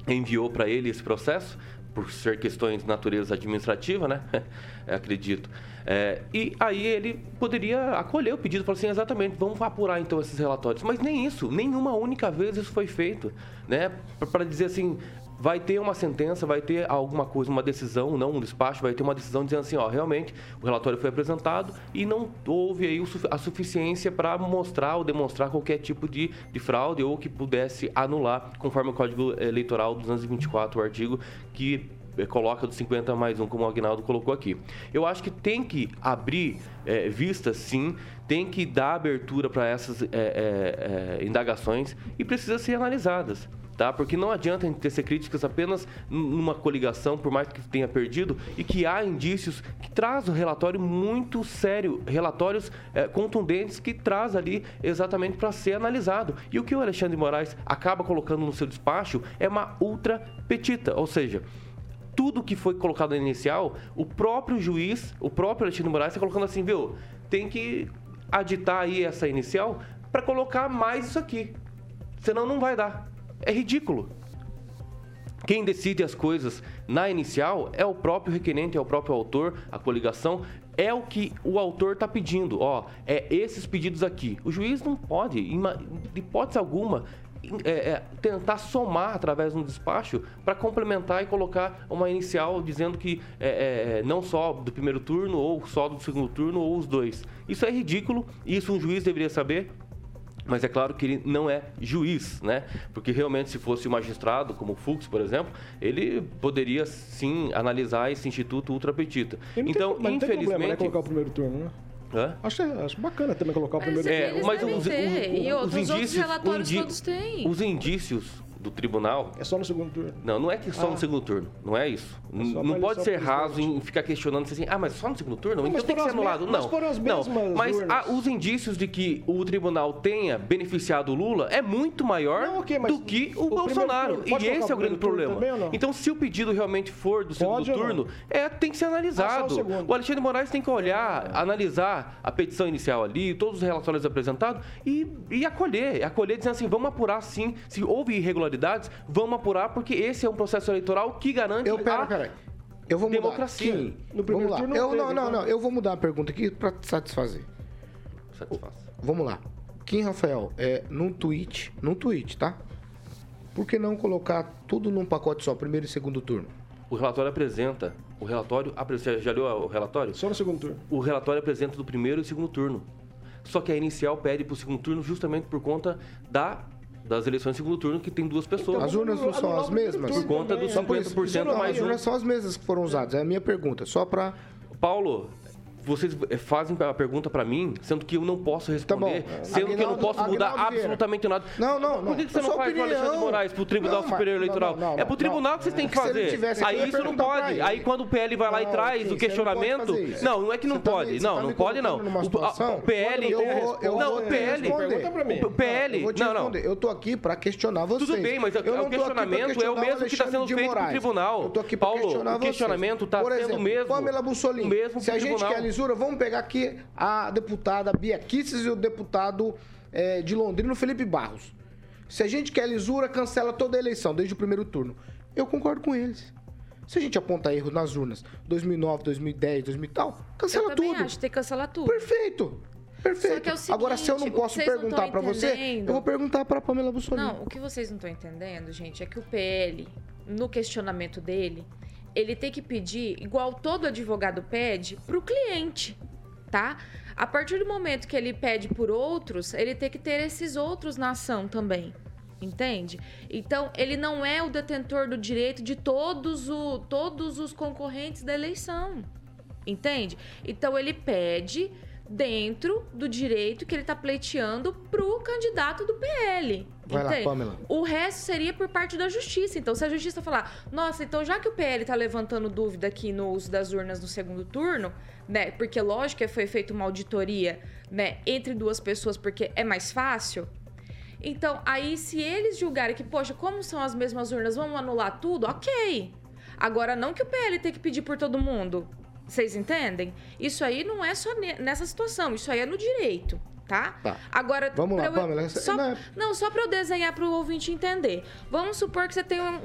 F: enviou para ele esse processo, por ser questões de natureza administrativa, né? Acredito. É, e aí ele poderia acolher o pedido falar assim, exatamente, vamos apurar então esses relatórios. Mas nem isso, nenhuma única vez isso foi feito, né? Para dizer assim, vai ter uma sentença, vai ter alguma coisa, uma decisão, não um despacho, vai ter uma decisão dizendo assim, ó, realmente o relatório foi apresentado e não houve aí a suficiência para mostrar ou demonstrar qualquer tipo de, de fraude ou que pudesse anular, conforme o Código Eleitoral 224, o artigo que eh, coloca do 50 mais 1, como o Agnaldo colocou aqui. Eu acho que tem que abrir é, vistas, sim, tem que dar abertura para essas é, é, indagações e precisa ser analisadas tá? Porque não adianta a gente tecer críticas apenas numa coligação, por mais que tenha perdido, e que há indícios que traz um relatório muito sério, relatórios é, contundentes que traz ali exatamente para ser analisado. E o que o Alexandre Moraes acaba colocando no seu despacho é uma ultra petita, ou seja, tudo que foi colocado no inicial, o próprio juiz, o próprio Alexandre Moraes está colocando assim, viu? Tem que aditar aí essa inicial para colocar mais isso aqui. Senão não vai dar. É ridículo. Quem decide as coisas na inicial é o próprio requerente, é o próprio autor, a coligação, é o que o autor está pedindo. Ó, é esses pedidos aqui. O juiz não pode, de hipótese alguma, é, é, tentar somar através de um despacho para complementar e colocar uma inicial dizendo que é, é, não só do primeiro turno, ou só do segundo turno, ou os dois. Isso é ridículo, isso um juiz deveria saber, mas é claro que ele não é juiz, né? Porque realmente, se fosse um magistrado, como o Fux, por exemplo, ele poderia sim analisar esse instituto ultrapetita. Então,
H: tem,
F: infelizmente. Não
H: problema, né, colocar o primeiro turno, né? Hã? Acho, acho bacana também colocar o primeiro
G: turno. É, mas os, os, os, os indícios. Os, indi
F: os indícios do tribunal.
H: É só no segundo turno?
F: Não, não é que só
H: Ah.
F: no segundo turno. Não é isso.
H: É
F: não pode ser raso em ficar questionando assim, ah, mas só no segundo turno?
H: Não,
F: então
H: mas
F: tem que ser anulado.
H: mas
F: Não,
H: foram as
F: não. Mas ah, os indícios de que o tribunal tenha beneficiado o Lula é muito maior
H: Não, ok, mas
F: do que o,
H: o
F: Bolsonaro. E esse é o
H: o
F: grande problema.
H: também?
F: Então, se o pedido realmente for do segundo
H: Pode não?
F: turno, é, tem que ser
H: Ah,
F: analisado.
H: o segundo.
F: o Alexandre Moraes tem que olhar, analisar a petição inicial ali, todos os relatórios apresentados e, e acolher. Acolher dizendo assim, vamos apurar sim. Se houve irregularidades, vamos apurar, porque esse é um processo eleitoral que garante
A: Eu, pera,
F: a
A: pera. Eu vou mudar.
F: democracia.
H: No primeiro
A: vamos lá.
H: turno
A: Eu,
H: não
A: não,
H: teve,
A: não,
H: então.
A: não. Eu vou mudar a pergunta aqui pra te satisfazer.
F: Satisfaz.
A: Vamos lá. Kim Rafael, é, num tweet, num tweet, tá? Por que não colocar tudo num pacote só, primeiro e segundo turno?
F: O relatório apresenta. O relatório. apresenta- Já leu o relatório?
H: Só no segundo turno.
F: O relatório apresenta do primeiro e segundo turno. Só que a inicial pede para o segundo turno justamente por conta da, das eleições de segundo turno, que tem duas pessoas.
A: As urnas não são as mesmas?
F: Por conta dos
A: Só por isso.
F: 50%
A: Não,
F: mais
A: as urnas são as mesmas que foram usadas. É a minha pergunta. Só pra.
F: Paulo, vocês eh, fazem a pergunta para mim, sendo que eu não posso responder,
A: Tá
F: sendo que eu não
A: Aguinaldo-
F: posso mudar
A: Aguinaldo
F: absolutamente nada.
A: Não, não,
F: Por que,
A: não.
F: que você
A: É
F: não faz com o Alexandre
A: opinião.
F: Moraes pro Tribunal
A: Não,
F: Superior Eleitoral?
A: não, não,
F: é pro
A: não.
F: tribunal que vocês têm
A: É
F: que fazer.
A: tivesse
F: Aí isso não pode. Aí quando o PL vai lá e
A: Não,
F: traz o
A: não
F: questionamento. Não, não é que não
A: tá me-
F: pode. Não,
A: tá
F: não pode não. O- PL. Não, o PL. O PL. Não, não.
A: Eu tô aqui pra questionar vocês.
F: Tudo bem, mas
A: Eu
F: o
A: não
F: questionamento é o mesmo que está sendo feito no tribunal.
A: Eu tô aqui
F: Paulo,
A: questionar
F: o questionamento
A: vocês.
F: tá
A: Por
F: sendo o mesmo.
A: Pamela Bussolini.
F: O mesmo tribunal.
A: Vamos pegar aqui a deputada Bia Kicis e o deputado eh, de Londrina, Felipe Barros. Se a gente quer lisura, cancela toda a eleição, desde o primeiro turno. Eu concordo com eles. Se a gente aponta erros nas urnas 2009, 2010, 2000 e tal, cancela
G: eu
A: tudo.
G: acho tem que cancelar tudo.
A: Perfeito. Perfeito.
G: É o seguinte,
A: Agora, se eu não posso perguntar pra você, eu vou perguntar pra Pamela Bussolini.
G: Não, o que vocês não estão entendendo, gente, é que o PL, no questionamento dele, ele tem que pedir, igual todo advogado pede, pro cliente, tá? A partir do momento que ele pede por outros, ele tem que ter esses outros na ação também. Entende? Então, ele não é o detentor do direito de todos, o, todos os concorrentes da eleição. Entende? Então, ele pede dentro do direito que ele está pleiteando pro candidato do PL.
A: Vai lá? Pamela.
G: O resto seria por parte da justiça. Então, se a justiça falar, nossa, então já que o PL tá levantando dúvida aqui no uso das urnas no segundo turno, né? Porque lógico que foi feita uma auditoria, né, entre duas pessoas, porque é mais fácil. Então, aí, se eles julgarem que, poxa, como são as mesmas urnas, vamos anular tudo, ok. Agora, não que o PL tem que pedir por todo mundo. Vocês entendem? Isso aí não é só ne- nessa situação, isso aí é no direito, tá?
A: Tá.
G: Agora,
A: Vamos lá,
G: eu-
A: Pamela,
G: Só,
A: não é-
G: não, só para eu desenhar para o ouvinte entender. Vamos supor que você tem um,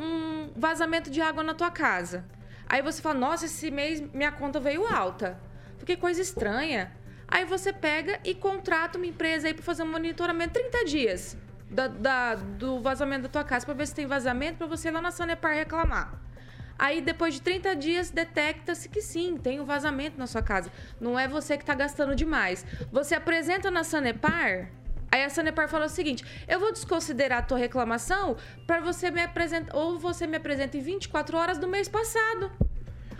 G: um vazamento de água na tua casa. Aí você fala, nossa, esse mês minha conta veio alta. Que coisa estranha. Aí você pega e contrata uma empresa aí para fazer um monitoramento 30 dias da, da- do vazamento da tua casa para ver se tem vazamento para você ir lá na Sanepar reclamar. Aí, depois de 30 dias, detecta-se que sim, tem um vazamento na sua casa. Não é você que está gastando demais. Você apresenta na Sanepar, aí a Sanepar fala o seguinte: eu vou desconsiderar a tua reclamação para você me apresentar, ou você me apresenta em 24 horas do mês passado.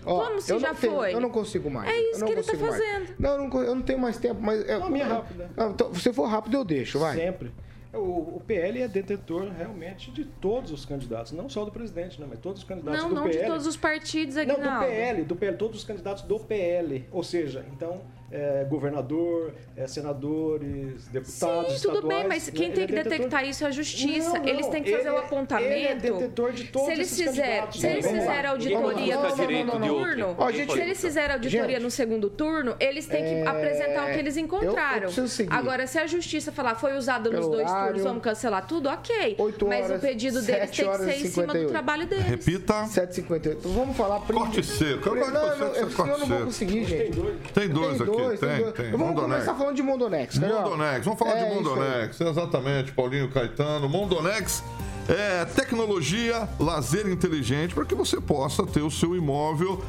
A: Ó,
G: Como se já
A: tenho-
G: foi?
A: Eu não consigo mais.
G: É
A: Eu
G: isso
A: não
G: que ele tá
A: consigo mais.
G: fazendo.
A: Não, eu não, eu não tenho mais tempo, mas... É,
H: Não, a minha é rápida.
A: Não, então, se for rápido, eu deixo, vai.
H: Sempre. O, o PL é detentor realmente de todos os candidatos, não só do presidente, né, mas todos os candidatos
G: Não,
H: do
G: não
H: PL.
G: de todos os partidos,
H: Não,
G: Aguinaldo.
H: do PL, do PL, todos os candidatos do PL. Ou seja, então, é, governador, é, senadores, deputados,
G: Sim, tudo bem, mas
H: né,
G: quem
H: ele
G: tem
H: é
G: que
H: detentor-
G: detectar isso é a justiça.
H: Não,
G: eles
H: não,
G: têm que fazer
H: ele
G: o
H: é-
G: apontamento.
H: ele é detentor de todos
G: se eles fizerem,
H: candidatos.
G: se eles fizerem auditoria no segundo turno, se eles fizerem auditoria no segundo turno, eles têm que
A: é,
G: apresentar o que eles
A: eu- eu
G: encontraram.
A: preciso seguir.
G: Agora, se a justiça falar foi usado nos dois
A: horário,
G: turnos, vamos cancelar tudo, ok.
A: oito
G: Mas o
A: horas,
G: pedido deles tem que
A: horas
G: ser em cima do
A: 58.
G: trabalho deles.
D: Repita.
A: 7h58. Vamos falar... prim-
D: Corte seco. Eu
A: Não, eu, eu não vou conseguir, gente.
D: Tem dois aqui,
A: dois,
D: tem,
A: dois.
D: tem.
A: Vamos
D: Mondonex.
A: começar falando de Mondonex. Carioca.
D: Mondonex, vamos falar
A: É
D: de. Mondonex, exatamente, Paulinho Caetano. Mondonex é tecnologia, lazer inteligente para que você possa ter o seu imóvel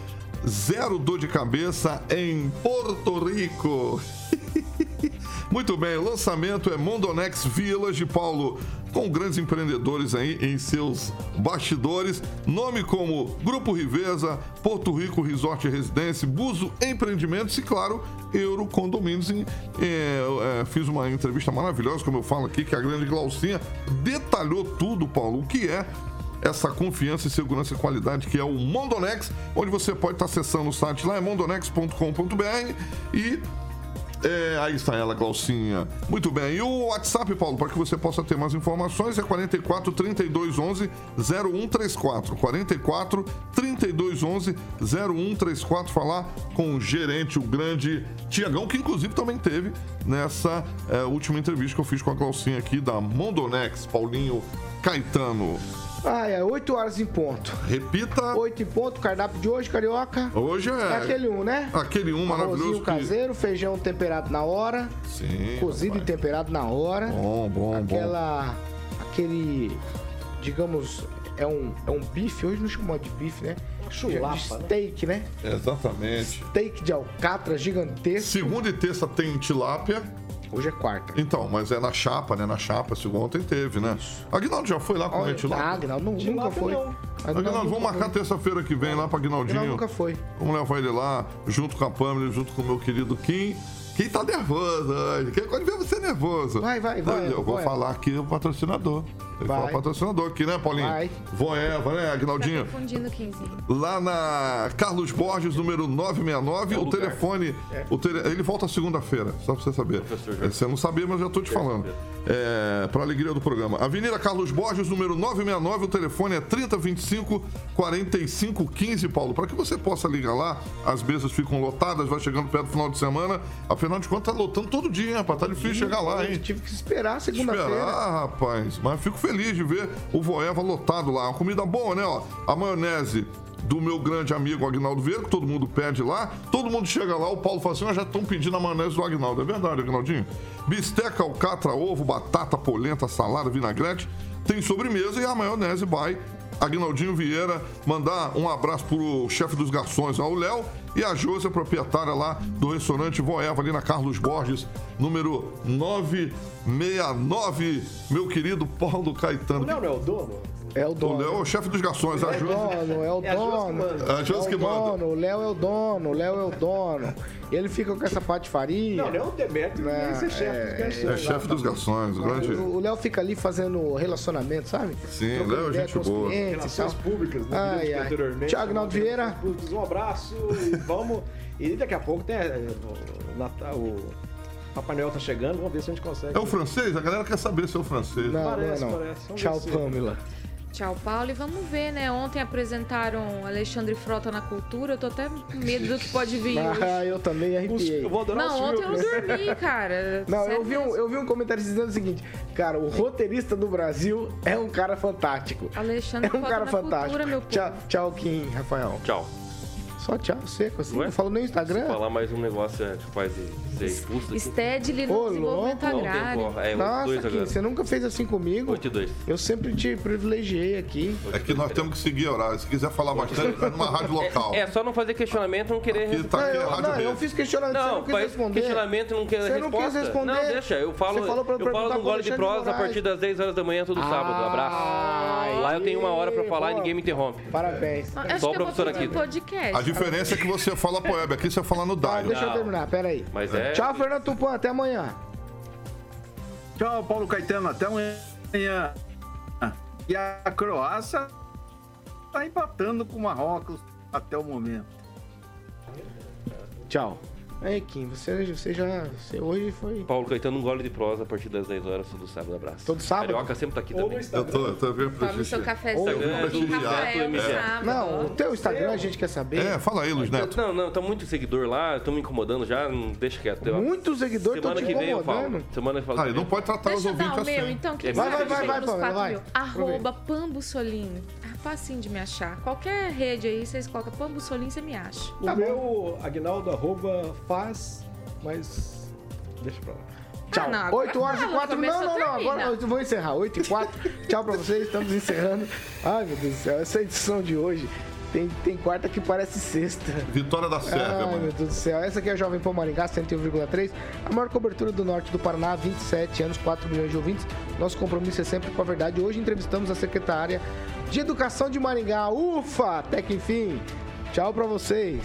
D: zero dor de cabeça em Porto Rico. Muito bem, o lançamento é Mondonex Village, Paulo, com grandes empreendedores aí em seus bastidores. Nome como Grupo Riveza, Porto Rico Resort Residência, Buzo Empreendimentos e, claro, Euro Condomínios. E, é, é, fiz uma entrevista maravilhosa, como eu falo aqui, que a grande Glaucinha detalhou tudo, Paulo, o que é essa confiança e segurança e qualidade que é o Mondonex, onde você pode estar acessando o site lá, é mondonex.com.br e é, aí está ela, Glaucinha. Muito bem. E o WhatsApp, Paulo, para que você possa ter mais informações, é 44 32 11 0134. 44 32 11 0134. Falar com o gerente, o grande Tiagão, que inclusive também teve nessa é, última entrevista que eu fiz com a Glaucinha aqui da Mondonex, Paulinho Caetano.
A: Ah, é 8 horas em ponto.
D: Repita.
A: 8 em ponto, cardápio de hoje, carioca.
D: Hoje é.
A: É aquele um, né?
D: Aquele um maravilhoso. Que-
A: caseiro, feijão temperado na hora.
D: Sim.
A: Cozido e temperado na hora.
D: Bom, bom, bom.
A: Aquela. Aquele. Digamos, é um, é um bife, hoje não chamou de bife, né?
H: chulapa,
A: de
H: né?
A: steak, né?
D: Exatamente.
A: Steak de alcatra gigantesco.
D: Segunda e terça tem tilápia.
A: Hoje é quarta.
D: Então, mas é na chapa, né? Na chapa, segunda ontem teve, né? Aguinaldo já foi lá com a
A: Olha,
D: gente lá?
A: ah, Aguinaldo nu- nunca foi.
D: Aguinaldo, vamos
A: nunca
D: marcar terça-feira que vem lá pra Aguinaldinho.
A: Aguinaldo nunca foi.
D: Vamos levar ele lá, junto com a Pamela, junto com o meu querido Kim. Quem tá nervoso hoje? Quem pode ver você nervoso?
A: Vai, vai, vai,
D: Eu vou
A: vai.
D: falar aqui o patrocinador. Que
A: Vai.
D: o patrocinador aqui, né, Paulinho?
A: Vai.
D: Voeva, né, Aguinaldinho?
G: Tá confundindo o 15.
D: Lá na Carlos Borges, número 969, o telefone. O tele- Ele volta segunda-feira, só pra você saber. É, Você não sabia, mas eu já tô te falando. É, pra alegria do programa. Avenida Carlos Borges, número 969, o telefone é 3025 4515, Paulo. Para que você possa ligar lá, as mesas ficam lotadas, vai chegando perto do final de semana. Afinal de contas, tá lotando todo dia, hein, rapaz? Tá difícil chegar lá, hein?
A: Tive que esperar segunda-feira.
D: Esperar, rapaz. Mas fico feliz de ver o Voeva lotado lá. Uma comida boa, né? Ó, a maionese do meu grande amigo Agnaldo Vieira, que todo mundo pede lá. Todo mundo chega lá, o Paulo fala assim, "Ah, já estão pedindo a maionese do Agnaldo. É verdade, Agnaldinho. Bisteca, alcatra, ovo, batata, polenta, salada, vinagrete. Tem sobremesa e a maionese by Agnaldinho Vieira. Mandar um abraço pro chefe dos garçons, ao Léo. E a Josi, a proprietária lá do restaurante Voeva, ali na Carlos Borges, número 969. Meu querido Paulo Caetano.
H: Não, não é o dono?
A: É o
D: O
A: dono.
D: Léo é o chefe dos garçons. A
A: É o dono, é o
H: É a Josi que
A: dono.
H: manda.
D: É
A: o dono, o Léo é o dono, o Léo é o dono. Ele fica com essa patifaria.
H: Não, não é um demérito
A: Não,
H: nem ser chefe dos garçons.
D: É chefe dos garçons. o grande...
A: O o Léo fica ali fazendo relacionamento, sabe?
D: Sim, Léo é gente boa.
A: e
H: Relações públicas, né?
A: Ai, ai.
H: anteriormente,
A: Thiago Naldo Vieira.
H: Um abraço e vamos. E daqui a pouco tem é, o Natal, o Papai Noel tá chegando, vamos ver se a gente consegue.
D: É o francês? A galera quer saber se é o francês.
A: Não,
H: Parece,
A: não é não.
H: parece. Vamos
A: Tchau, Pamela.
G: Tchau, Paulo. E vamos ver, né? Ontem apresentaram Alexandre Frota na cultura. Eu tô até com medo do que pode vir.
A: Ah, eu também arrepiei.
H: Eu vou adorar
G: Não, ontem eu
H: filmes.
G: dormi, cara.
A: Não, eu vi, um, eu vi um comentário dizendo o seguinte, cara, o roteirista do Brasil é um cara fantástico.
G: Alexandre
A: É um
G: Frota
A: cara
G: na
A: fantástico.
G: cultura, meu povo.
A: Tchau, tchau, Kim, Rafael.
F: Tchau.
A: Só tchau, seco assim.
F: Ué?
A: Não falou nem no Instagram?
F: Falar mais um negócio é, capaz de ser expulso aqui.
G: No
A: Ô,
G: desenvolvimento
A: louco.
F: Não, tem
G: agrário.
F: É,
A: Nossa,
F: 8
A: Kim,
F: agora.
A: você nunca fez assim comigo.
F: 8 e 2.
A: Eu sempre te privilegiei aqui.
D: É que nós temos que seguir horário. Se quiser falar bastante, vai numa rádio local.
F: É, só não fazer questionamento e não querer
D: Aqui tá aqui,
A: Não,
D: é
A: eu,
D: rádio
A: não, eu fiz questionamento, você
F: Não,
A: não quis
F: faz
A: responder.
F: questionamento e não quer
A: Você não
F: resposta.
A: quis responder.
F: Não, deixa, eu falo,
A: Você falou pra eu
F: eu falo no
A: pro
F: gole de prosa a partir das 10 horas da manhã todo sábado. Abraço. Lá eu tenho uma hora pra falar e ninguém me interrompe.
A: Parabéns.
G: Acho
F: Só
G: que
F: o
G: eu vou
F: professor aqui.
G: um podcast.
D: A diferença é que você fala poema, aqui você fala no
A: Ah,
D: Daio.
A: deixa eu terminar, pera aí.
F: Mas é.
A: Tchau, Fernando Tupan, até amanhã.
E: Tchau, Paulo Caetano. Até amanhã. E a Croácia tá empatando com o Marrocos até o momento.
A: Tchau. Aí, Kim, você, você já. Você hoje foi.
F: Paulo Caetano, um gole de prosa a partir das 10 horas todo sábado. Abraço.
A: Todo sábado?
F: Carioca sempre tá aqui
H: Ou
F: também.
D: Eu tô, eu tô vendo
G: Tome o seu cafezinho
F: Instagram do
G: Rafael no sábado.
A: Não, o teu Instagram a gente quer saber.
D: É, fala aí, Luiz Neto.
F: Não, não, tá muito seguidor lá, estão me incomodando já, não deixa quieto. Eu-
A: Muitos seguidores estão
F: Semana que vem eu falo. Semana eu falo.
D: Ah, e não pode tratar os
G: Deixa eu dar
D: ouvintes
G: o meu,
D: assim.
G: então, que
F: Vai,
A: vai, vai, vai, vai.
G: mil. Arroba Pambusolim. É facinho de me achar. Qualquer rede aí, vocês colocam Pão Bussolim, você me acha.
H: O tá meu, Agnaldo, arroba, faz, mas deixa pra lá.
A: Ah, Tchau.
G: Ah, não,
A: 8 horas e 4. Não, não, não. Agora eu vou encerrar. 8 e 4. Tchau pra vocês. Estamos encerrando. Ai, meu Deus do céu. Essa edição de hoje tem, tem quarta que parece sexta.
D: Vitória da Sérvia,
A: Ai,
D: mano.
A: meu Deus do céu. Essa aqui é a Jovem Pão Maringá, 101,3. A maior cobertura do norte do Paraná, 27 anos, 4 milhões de ouvintes. Nosso compromisso é sempre com a verdade. Hoje entrevistamos a secretária de Educação de Maringá. Ufa! Até que enfim. Tchau para vocês.